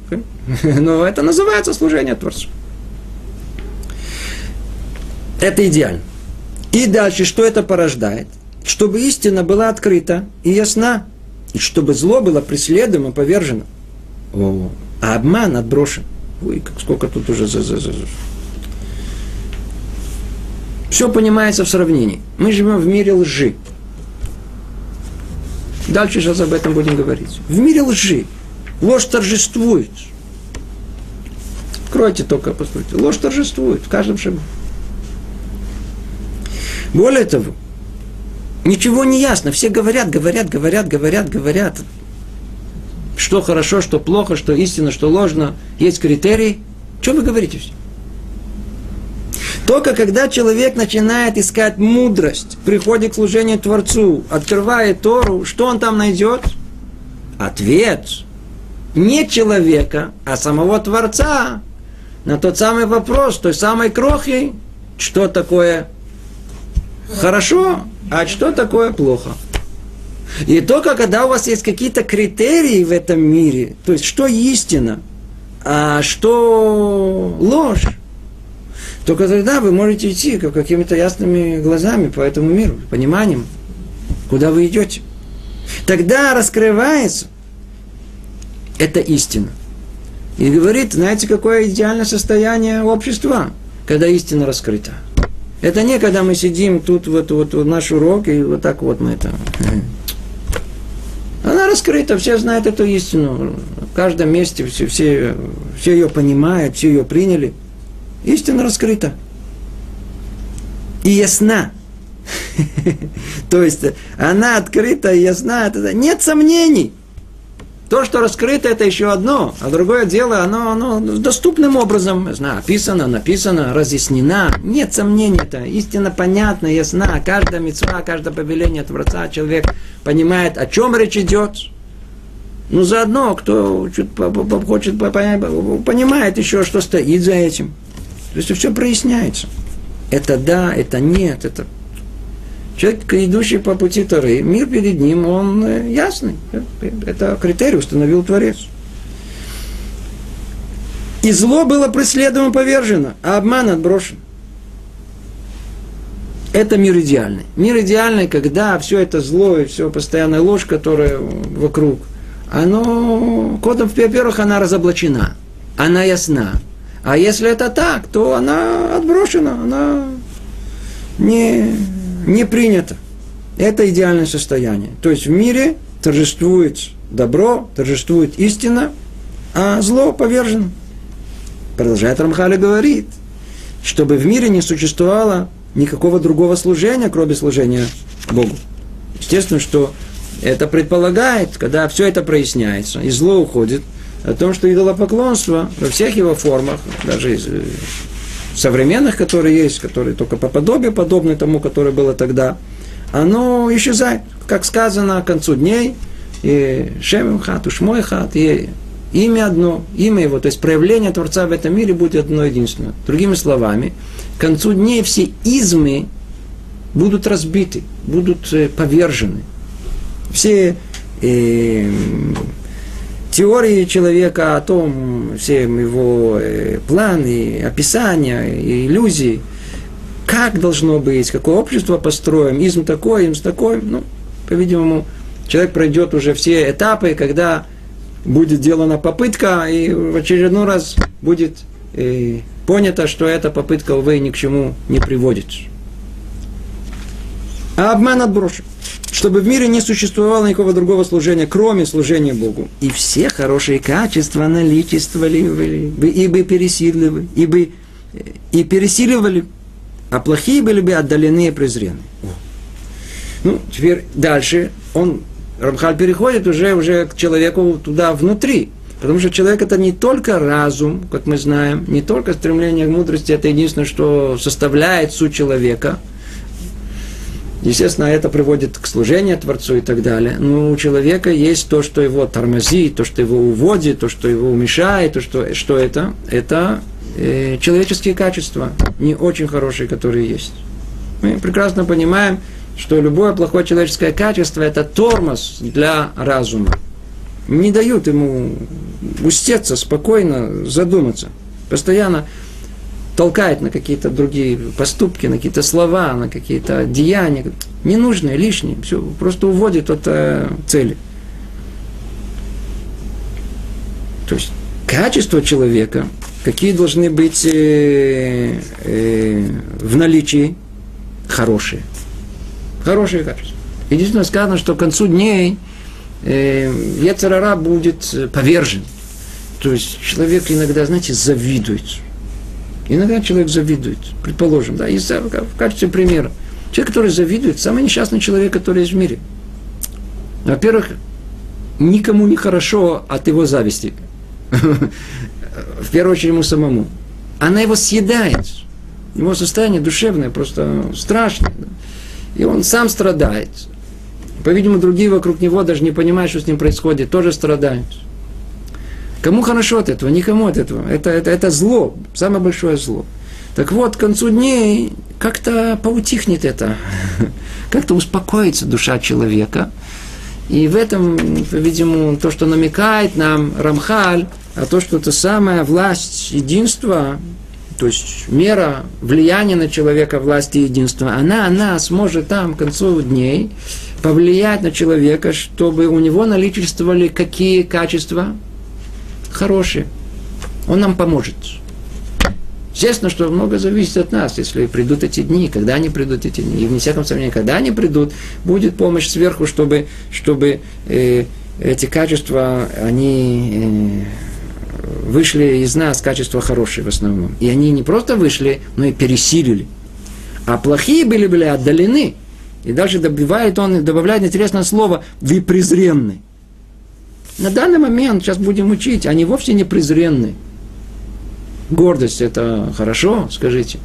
Speaker 1: Но это называется служение Творцу. Это идеально. И дальше, что это порождает? Чтобы истина была открыта и ясна, и чтобы зло было преследуемо, повержено. О, а обман отброшен. Ой, сколько тут уже за, за, за. Все понимается в сравнении. Мы живем в мире лжи. Дальше сейчас об этом будем говорить. В мире лжи. Ложь торжествует. постройте только, постройте. Ложь торжествует в каждом шагу. Более того, ничего не ясно. Все говорят, говорят, говорят, говорят, говорят. Что хорошо, что плохо, что истинно, что ложно. Есть критерии. Что вы говорите все? Только когда человек начинает искать мудрость, приходит к служению Творцу, открывает Тору, что он там найдет? Ответ не человека, а самого Творца на тот самый вопрос, той самой крохи, что такое хорошо, а что такое плохо. И только когда у вас есть какие-то критерии в этом мире, то есть что истина, а что ложь, только тогда вы можете идти какими-то ясными глазами по этому миру, пониманием, куда вы идете. Тогда раскрывается это истина. И говорит, знаете, какое идеальное состояние общества, когда истина раскрыта. Это не когда мы сидим тут, вот, вот, вот наш урок, и вот так вот мы это... Она раскрыта, все знают эту истину. В каждом месте все, все, все ее понимают, все ее приняли. Истина раскрыта. И ясна. То есть она открыта и ясна. Нет сомнений. То, что раскрыто, это еще одно, а другое дело, оно, оно доступным образом, знаю, описано, написано, разъяснено. Нет сомнений, это истина понятна, ясна. Каждая мецва, каждое повеление Творца, человек понимает, о чем речь идет. Ну, заодно, кто чуть хочет понимает еще, что стоит за этим. То есть все проясняется. Это да, это нет, это Человек, идущий по пути Торы, мир перед ним, он э, ясный. Это критерий установил Творец. И зло было преследовано, повержено, а обман отброшен. Это мир идеальный. Мир идеальный, когда все это зло и все постоянная ложь, которая вокруг, оно, кодом, во-первых, она разоблачена, она ясна. А если это так, то она отброшена, она не, не принято. Это идеальное состояние. То есть в мире торжествует добро, торжествует истина, а зло повержено. Продолжает Рамхали говорит, чтобы в мире не существовало никакого другого служения, кроме служения Богу. Естественно, что это предполагает, когда все это проясняется, и зло уходит, о том, что идолопоклонство во всех его формах, даже современных, которые есть, которые только по подобию подобны тому, которое было тогда, оно исчезает. Как сказано к концу дней, и Шемим хат, Ушмой хат, и имя одно, имя его, то есть проявление Творца в этом мире будет одно единственное. Другими словами, к концу дней все измы будут разбиты, будут э, повержены. Все э, теории человека, о том, все его э, планы, описания, иллюзии, как должно быть, какое общество построим, изм такой, изм такой, ну, по-видимому, человек пройдет уже все этапы, когда будет сделана попытка, и в очередной раз будет э, понято, что эта попытка, увы, ни к чему не приводит. А обман отброшен чтобы в мире не существовало никакого другого служения, кроме служения Богу. И все хорошие качества наличествовали бы, и бы пересиливали, и бы и пересиливали, а плохие были бы отдалены и презрены. Ну, теперь дальше он, Рамхаль переходит уже, уже к человеку туда внутри. Потому что человек это не только разум, как мы знаем, не только стремление к мудрости, это единственное, что составляет суть человека – Естественно, это приводит к служению Творцу и так далее. Но у человека есть то, что его тормозит, то, что его уводит, то, что его мешает, то, что, что это? Это э, человеческие качества, не очень хорошие, которые есть. Мы прекрасно понимаем, что любое плохое человеческое качество – это тормоз для разума. Не дают ему устеться, спокойно задуматься. Постоянно толкает на какие-то другие поступки, на какие-то слова, на какие-то деяния, ненужные, лишние, все просто уводит от э, цели. То есть качество человека, какие должны быть э, э, в наличии, хорошие. Хорошие качества. Единственное сказано, что к концу дней э, Ецарара будет повержен. то есть человек иногда, знаете, завидует. Иногда человек завидует, предположим, да, из, в качестве примера. Человек, который завидует, самый несчастный человек, который есть в мире. Во-первых, никому не хорошо от его зависти. В первую очередь ему самому. Она его съедает. Его состояние душевное просто страшное. И он сам страдает. По-видимому, другие вокруг него даже не понимают, что с ним происходит, тоже страдают. Кому хорошо от этого? Никому от этого. Это, это, это зло, самое большое зло. Так вот, к концу дней как-то поутихнет это, как-то успокоится душа человека. И в этом, по-видимому, то, что намекает нам Рамхаль, а то, что это самая власть единства, то есть мера влияния на человека власти единства, она, она сможет там к концу дней повлиять на человека, чтобы у него наличествовали какие качества хорошие. Он нам поможет. Естественно, что много зависит от нас, если придут эти дни, когда они придут эти дни. И вне всяком сомнении, когда они придут, будет помощь сверху, чтобы, чтобы э, эти качества, они э, вышли из нас, качества хорошие в основном. И они не просто вышли, но и пересилили. А плохие были, были отдалены. И дальше добивает он, добавляет интересное слово «вы презренны». На данный момент, сейчас будем учить, они вовсе не презренны. Гордость – это хорошо, скажите.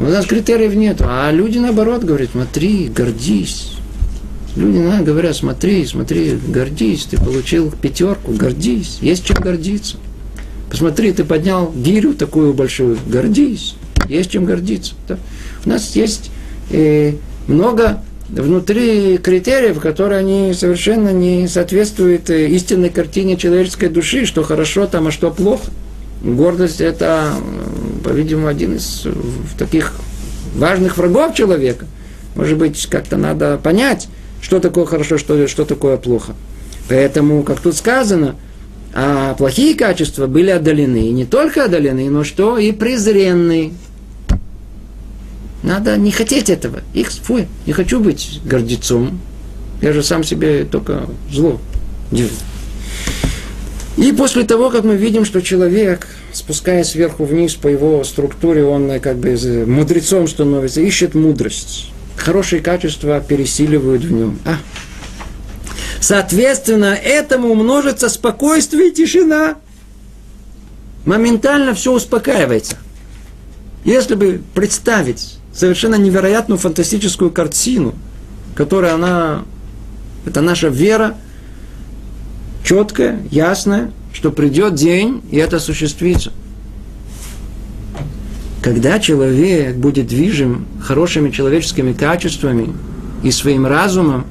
Speaker 1: У нас критериев нет. А люди наоборот говорят, смотри, гордись. Люди на, говорят, смотри, смотри, гордись, ты получил пятерку, гордись, есть чем гордиться. Посмотри, ты поднял гирю такую большую, гордись, есть чем гордиться. Да? У нас есть э, много внутри критериев, которые они совершенно не соответствуют э, истинной картине человеческой души, что хорошо там, а что плохо. Гордость – это, по-видимому, один из таких важных врагов человека. Может быть, как-то надо понять, что такое хорошо, что, что такое плохо. Поэтому, как тут сказано, а плохие качества были отдалены. И не только отдалены, но что и презренны. Надо не хотеть этого. Их, фу, не хочу быть гордецом. Я же сам себе только зло делаю. И после того, как мы видим, что человек, спускаясь сверху вниз по его структуре, он э, как бы мудрецом становится, ищет мудрость. Хорошие качества пересиливают в нем. А. Соответственно, этому множится спокойствие и тишина. Моментально все успокаивается. Если бы представить совершенно невероятную фантастическую картину, которая она, это наша вера, четкое, ясное, что придет день, и это осуществится. Когда человек будет движим хорошими человеческими качествами и своим разумом,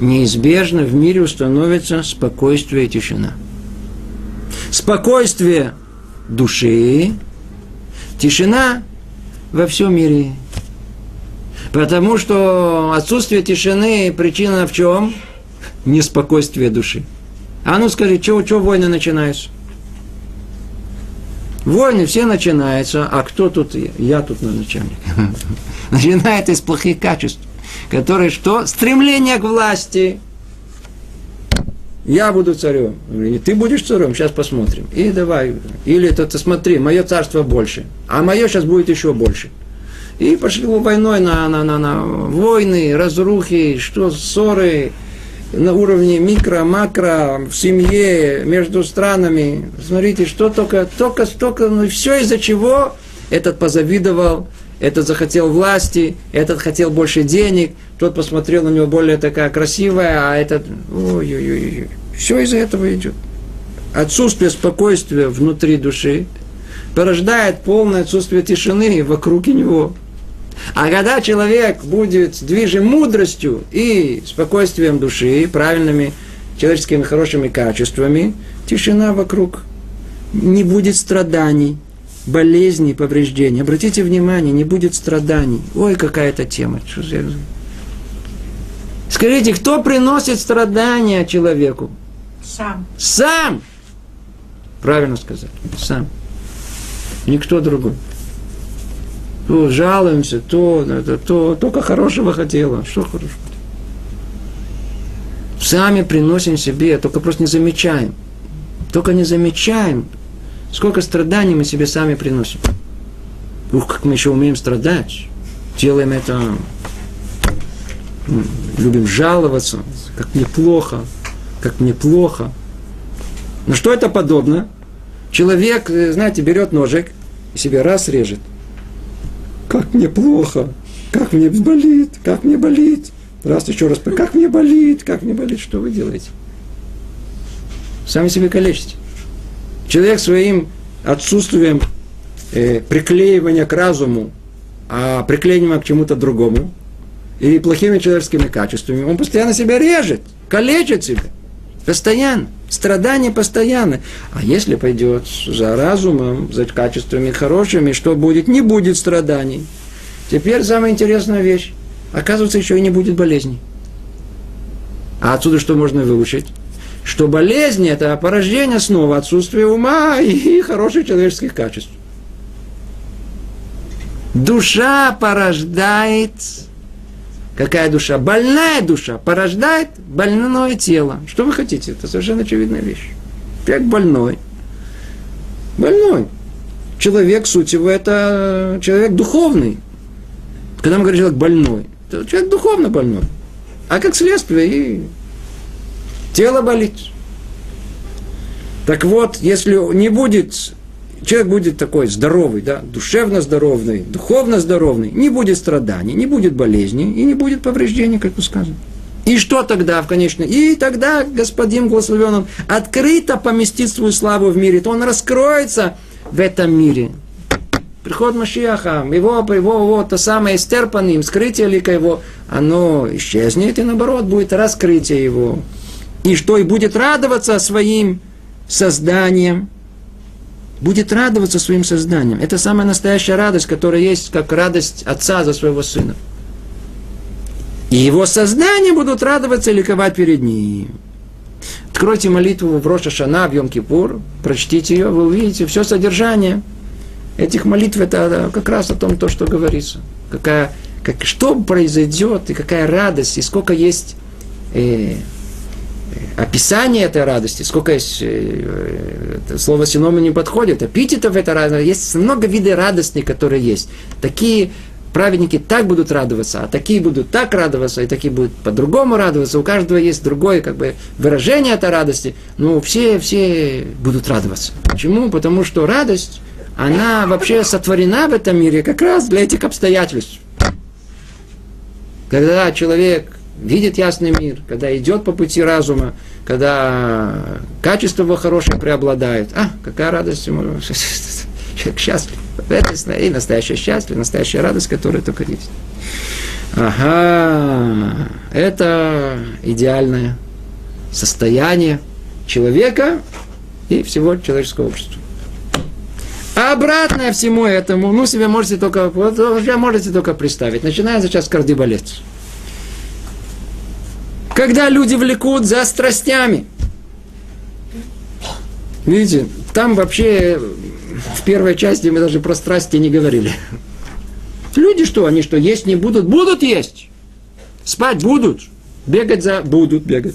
Speaker 1: неизбежно в мире установится спокойствие и тишина. Спокойствие души, тишина во всем мире. Потому что отсутствие тишины причина в чем? Неспокойствие души. А ну скажи, чего, чего войны начинаются? Войны все начинаются, а кто тут? Я тут начальник. Начинает из плохих качеств, которые что? Стремление к власти. Я буду царем. И ты будешь царем, сейчас посмотрим. И давай. Или то ты смотри, мое царство больше, а мое сейчас будет еще больше. И пошли войной на, на, на, на войны, разрухи, что ссоры, на уровне микро, макро, в семье, между странами. Смотрите, что только, только, столько, ну все из-за чего этот позавидовал, этот захотел власти, этот хотел больше денег, тот посмотрел на него более такая красивая, а этот, ой-ой-ой, все из-за этого идет. Отсутствие спокойствия внутри души порождает полное отсутствие тишины вокруг него. А когда человек будет движим мудростью и спокойствием души, правильными человеческими хорошими качествами, тишина вокруг, не будет страданий, болезней, повреждений. Обратите внимание, не будет страданий. Ой, какая-то тема. Скажите, кто приносит страдания человеку?
Speaker 2: Сам.
Speaker 1: Сам! Правильно сказать. Сам. Никто другой то жалуемся, то, это, то, только хорошего хотела. Что хорошего? Сами приносим себе, только просто не замечаем. только не замечаем, сколько страданий мы себе сами приносим. Ух, как мы еще умеем страдать. Делаем это, любим жаловаться, как мне плохо, как мне плохо. На что это подобно? Человек, э, знаете, берет ножик и себе раз режет. Как мне плохо, как мне болит, как мне болит. Раз еще раз, как мне болит, как мне болит. Что вы делаете? Сами себе калечите. Человек своим отсутствием э, приклеивания к разуму, а приклеивания к чему-то другому, или плохими человеческими качествами, он постоянно себя режет, калечит себя. Постоянно. Страдания постоянно. А если пойдет за разумом, за качествами хорошими, что будет? Не будет страданий. Теперь самая интересная вещь. Оказывается, еще и не будет болезней. А отсюда что можно выучить? Что болезни – это порождение снова отсутствия ума и хороших человеческих качеств. Душа порождает Какая душа? Больная душа порождает больное тело. Что вы хотите? Это совершенно очевидная вещь. Человек больной. Больной. Человек, суть его, это человек духовный. Когда мы говорим, человек больной, то человек духовно больной. А как следствие, и тело болит. Так вот, если не будет человек будет такой здоровый, да, душевно здоровый, духовно здоровый, не будет страданий, не будет болезней и не будет повреждений, как вы сказано. И что тогда в конечном? И тогда господин благословен он открыто поместит свою славу в мире, то он раскроется в этом мире. Приход Машиаха, его, его, его то самое стерпанным, скрытие лика его, оно исчезнет, и наоборот будет раскрытие его. И что? И будет радоваться своим созданием, будет радоваться своим созданием. Это самая настоящая радость, которая есть, как радость отца за своего сына. И его создания будут радоваться и ликовать перед ним. Откройте молитву в Роша Шана, в Йом-Кипур, прочтите ее, вы увидите все содержание этих молитв, это как раз о том, то, что говорится. Какая, как, что произойдет, и какая радость, и сколько есть э, описание этой радости, сколько есть, э, э, слово синома не подходит, эпитетов этой радости, есть много видов радости, которые есть. Такие праведники так будут радоваться, а такие будут так радоваться, и такие будут по-другому радоваться. У каждого есть другое как бы, выражение этой радости, но все, все будут радоваться. Почему? Потому что радость, она вообще сотворена в этом мире как раз для этих обстоятельств. Когда человек видит ясный мир, когда идет по пути разума, когда качество его хорошее преобладает. А, какая радость ему. Человек счастлив. Это и настоящее счастье, настоящая радость, которая только есть. Ага, это идеальное состояние человека и всего человеческого общества. А обратное всему этому, ну, себе можете только, вот, уже можете только представить. Начиная сейчас с кардибалец. Когда люди влекут за страстями. Видите, там вообще в первой части мы даже про страсти не говорили. Люди что, они что, есть не будут? Будут есть. Спать будут. Бегать за... Будут бегать.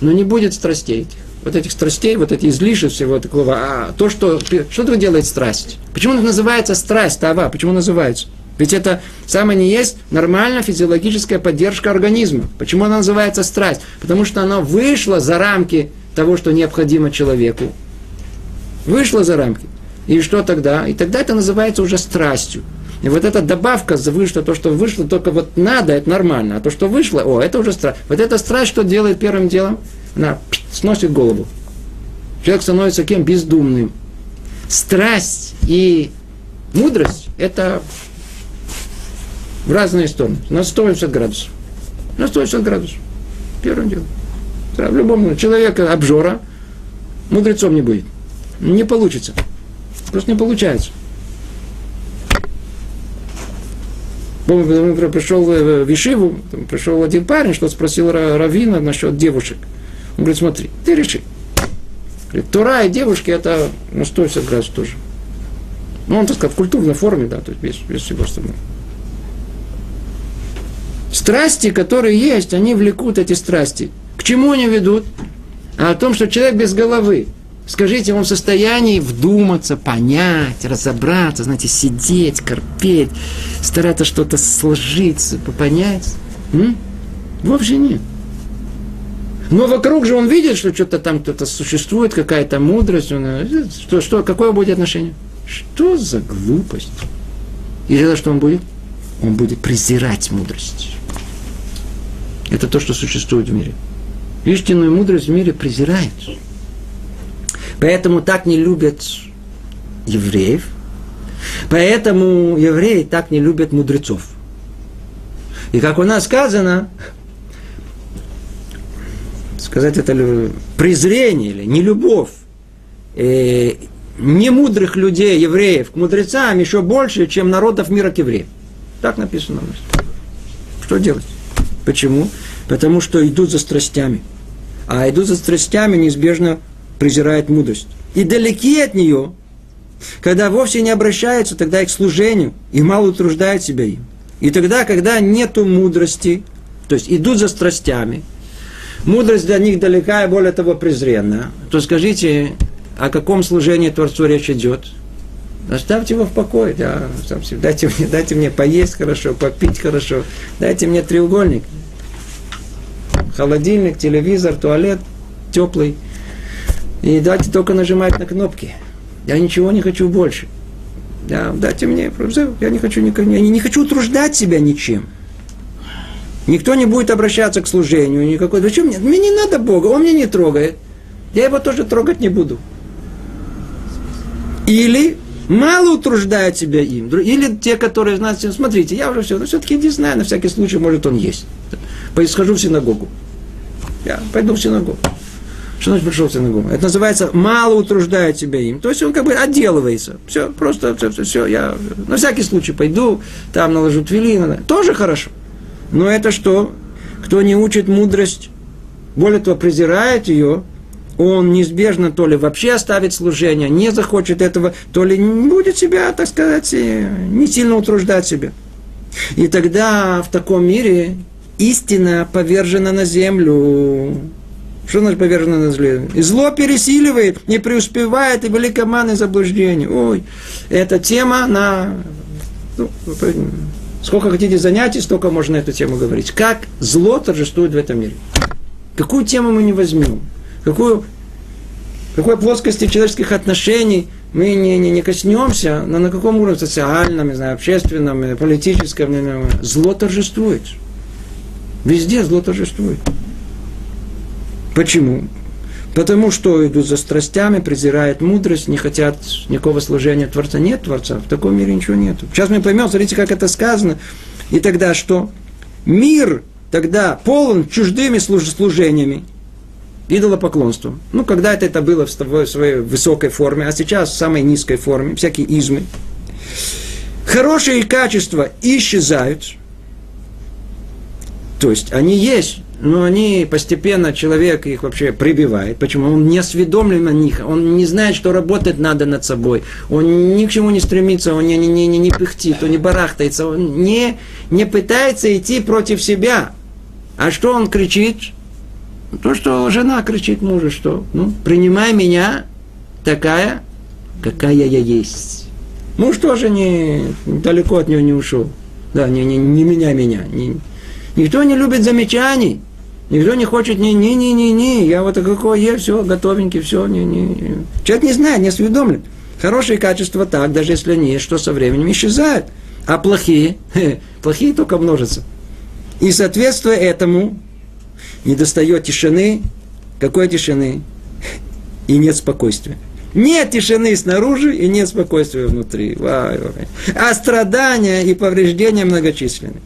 Speaker 1: Но не будет страстей этих. Вот этих страстей, вот эти излишек всего такого. А то, что... Что такое делает страсть? Почему это называется страсть, тава? Почему называется? Ведь это самое не есть нормальная физиологическая поддержка организма. Почему она называется страсть? Потому что она вышла за рамки того, что необходимо человеку. Вышла за рамки. И что тогда? И тогда это называется уже страстью. И вот эта добавка вышло, то, что вышло, только вот надо, это нормально. А то, что вышло, о, это уже страсть. Вот эта страсть, что делает первым делом? Она сносит голову. Человек становится кем? Бездумным. Страсть и мудрость – это в разные стороны. На 180 градусов. На 180 градусов. Первым делом. В любом человека обжора мудрецом не будет. Не получится. Просто не получается. Помню, пришел в Ишиву, пришел один парень, что спросил Равина насчет девушек. Он говорит, смотри, ты реши. Говорит, Тура и девушки это на 180 градусов тоже. Ну, он, так сказать, в культурной форме, да, то есть без, без всего остального. Страсти, которые есть, они влекут эти страсти. К чему они ведут? А о том, что человек без головы. Скажите, он в состоянии вдуматься, понять, разобраться, знаете, сидеть, корпеть, стараться что-то сложиться, понять? М? Вовсе нет. Но вокруг же он видит, что что-то там кто-то существует, какая-то мудрость. Он, э, что, что, какое будет отношение? Что за глупость? И это что он будет? Он будет презирать мудрость. Это то, что существует в мире. Истинную мудрость в мире презирает. Поэтому так не любят евреев. Поэтому евреи так не любят мудрецов. И как у нас сказано, сказать это презрение или не любовь э, немудрых людей, евреев, к мудрецам еще больше, чем народов мира к евреям. Так написано у нас. Что делать? Почему? Потому что идут за страстями. А идут за страстями неизбежно презирает мудрость. И далеки от нее, когда вовсе не обращаются тогда и к служению, и мало утруждают себя им. И тогда, когда нету мудрости, то есть идут за страстями, мудрость для них далека и более того презренна, то скажите, о каком служении Творцу речь идет? Оставьте его в покое, да, дайте, мне, дайте мне поесть хорошо, попить хорошо, дайте мне треугольник, холодильник, телевизор, туалет теплый, и дайте только нажимать на кнопки. Я ничего не хочу больше. Да, дайте мне, я не хочу, я не, не хочу утруждать себя ничем. Никто не будет обращаться к служению, никакой. Зачем мне? Мне не надо Бога, Он меня не трогает. Я его тоже трогать не буду. Или мало утруждает себя им. Или те, которые знают, смотрите, я уже все, но все-таки не знаю, на всякий случай, может, он есть. Схожу в синагогу. Я пойду в синагогу. Что значит пришел в синагогу? Это называется мало утруждает себя им. То есть он как бы отделывается. Все, просто все, все, все. Я на всякий случай пойду, там наложу твилин. Тоже хорошо. Но это что? Кто не учит мудрость, более того, презирает ее, он неизбежно то ли вообще оставит служение, не захочет этого, то ли не будет себя, так сказать, не сильно утруждать себя. И тогда в таком мире истина повержена на землю. Что значит повержено на зле? И зло пересиливает, не преуспевает, и великоманы заблуждения. Ой, эта тема на... Ну, сколько хотите занятий, столько можно эту тему говорить. Как зло торжествует в этом мире. Какую тему мы не возьмем, какую, какой плоскости человеческих отношений мы не, не, не коснемся, но на каком уровне социальном, не знаю, общественном, политическом, зло торжествует. Везде зло торжествует. Почему? Потому что идут за страстями, презирают мудрость, не хотят никакого служения Творца. Нет Творца, в таком мире ничего нет. Сейчас мы поймем, смотрите, как это сказано. И тогда что? Мир тогда полон чуждыми служениями, идолопоклонством. Ну, когда-то это было в своей высокой форме, а сейчас в самой низкой форме, всякие измы. Хорошие качества исчезают, то есть они есть, но они постепенно, человек их вообще прибивает. Почему? Он не осведомлен на них, он не знает, что работать надо над собой, он ни к чему не стремится, он не, не, не, не пыхтит, он не барахтается, он не, не пытается идти против себя. А что он кричит? То, что жена кричит мужу, что ну, принимай меня такая, какая я есть. Муж тоже не, далеко от нее не ушел. Да, не, не, не меня, меня. Не, Никто не любит замечаний. Никто не хочет ни ни ни ни ни я вот какой я, все, готовенький, все, не, не. Человек не знает, не осведомлен. Хорошие качества так, даже если они есть, что со временем исчезают. А плохие, плохие только множатся. И соответствуя этому, не достает тишины. Какой тишины? И нет спокойствия. Нет тишины снаружи и нет спокойствия внутри. А страдания и повреждения многочисленны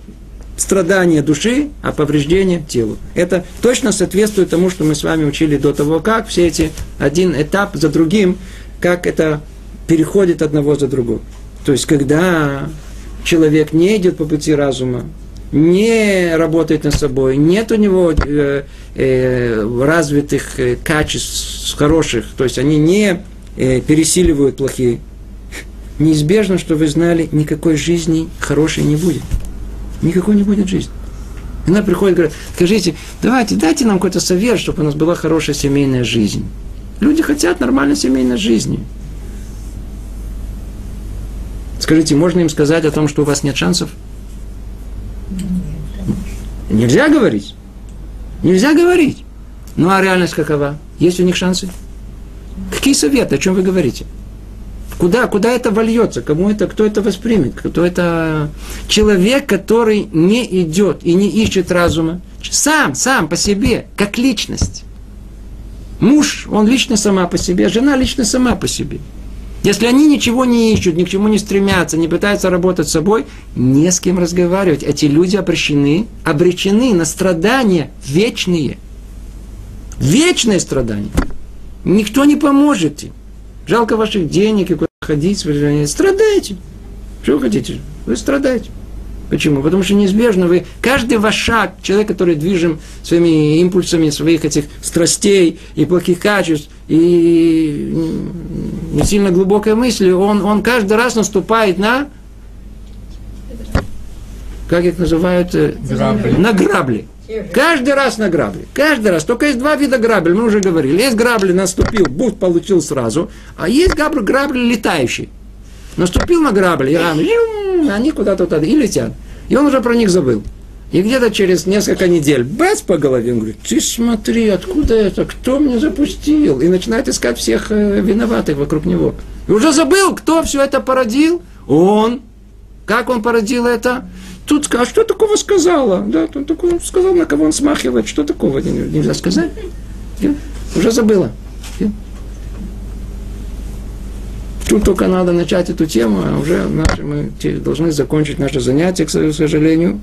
Speaker 1: страдания души, а повреждение телу. Это точно соответствует тому, что мы с вами учили до того, как все эти один этап за другим, как это переходит одного за другого. То есть, когда человек не идет по пути разума, не работает над собой, нет у него э, э, развитых э, качеств хороших, то есть они не э, пересиливают плохие, неизбежно, что вы знали, никакой жизни хорошей не будет никакой не будет жизни. Она приходит и говорит, скажите, давайте, дайте нам какой-то совет, чтобы у нас была хорошая семейная жизнь. Люди хотят нормальной семейной жизни. Скажите, можно им сказать о том, что у вас нет шансов? Нельзя говорить. Нельзя говорить. Ну а реальность какова? Есть у них шансы? Какие советы? О чем вы говорите? Куда, куда это вольется? Кому это, кто это воспримет? Кто это человек, который не идет и не ищет разума? Сам, сам по себе, как личность. Муж, он лично сама по себе, жена лично сама по себе. Если они ничего не ищут, ни к чему не стремятся, не пытаются работать с собой, не с кем разговаривать. Эти люди обречены, обречены на страдания вечные. Вечные страдания. Никто не поможет им. Жалко ваших денег и ходить, страдаете. Что вы хотите? Вы страдаете. Почему? Потому что неизбежно вы, каждый ваш шаг, человек, который движим своими импульсами своих этих страстей и плохих качеств, и не сильно глубокой мысли, он, он каждый раз наступает на, как их называют, э,
Speaker 3: Грабли.
Speaker 1: на грабли. Каждый раз на грабли. Каждый раз. Только есть два вида грабли, мы уже говорили. Есть грабли, наступил, бух получил сразу, а есть грабли, грабли летающие. Наступил на грабли, и они куда-то туда и летят. И он уже про них забыл. И где-то через несколько недель, бац по голове, он говорит, ты смотри, откуда это, кто меня запустил? И начинает искать всех э, виноватых вокруг него. И уже забыл, кто все это породил? Он. Как он породил это? Тут а что такого сказала? Да, он такой сказал, на кого он смахивает, что такого нельзя сказать. Да? Уже забыла. Да? Тут только надо начать эту тему, а уже наши, мы должны закончить наше занятие, к сожалению.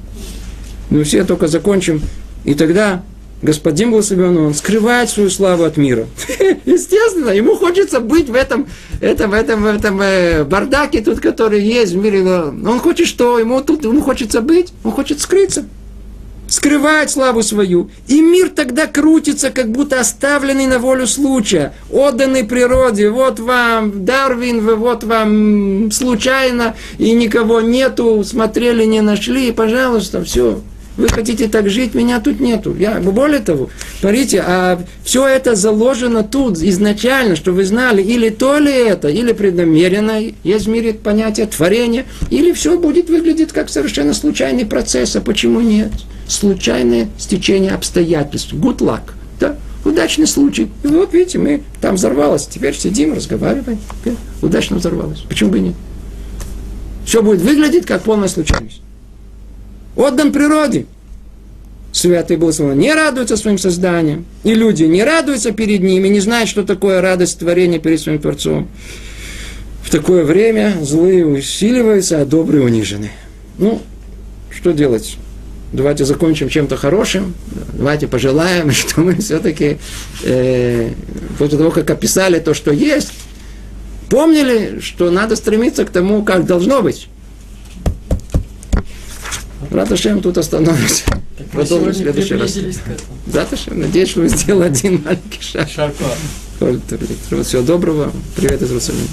Speaker 1: Мы все только закончим, и тогда Господин благословен, он скрывает свою славу от мира. Естественно, ему хочется быть в этом, этом, этом, этом э, бардаке, тут, который есть в мире. Он хочет что? Ему тут, ему хочется быть, он хочет скрыться скрывает славу свою. И мир тогда крутится, как будто оставленный на волю случая, отданный природе. Вот вам Дарвин, вы вот вам случайно, и никого нету, смотрели, не нашли, и, пожалуйста, все. Вы хотите так жить, меня тут нету. Я, более того, смотрите, а все это заложено тут изначально, что вы знали, или то ли это, или преднамеренно, есть в мире понятие творения, или все будет выглядеть как совершенно случайный процесс, а почему нет? Случайное стечение обстоятельств. Good luck. Да? Удачный случай. И вот видите, мы там взорвалось. Теперь сидим, разговариваем. Удачно взорвалось. Почему бы нет? Все будет выглядеть как полная случайность отдан природе. Святый Благословен не радуется своим созданием, и люди не радуются перед ними, не знают, что такое радость творения перед своим Творцом. В такое время злые усиливаются, а добрые унижены. Ну, что делать? Давайте закончим чем-то хорошим. Давайте пожелаем, что мы все-таки э, после того, как описали то, что есть, помнили, что надо стремиться к тому, как должно быть. Раташем тут остановимся. Продолжим в следующий раз. Раташем, надеюсь, что вы сделали один маленький шаг.
Speaker 3: Шарко.
Speaker 1: Всего доброго. Привет из Иерусалима.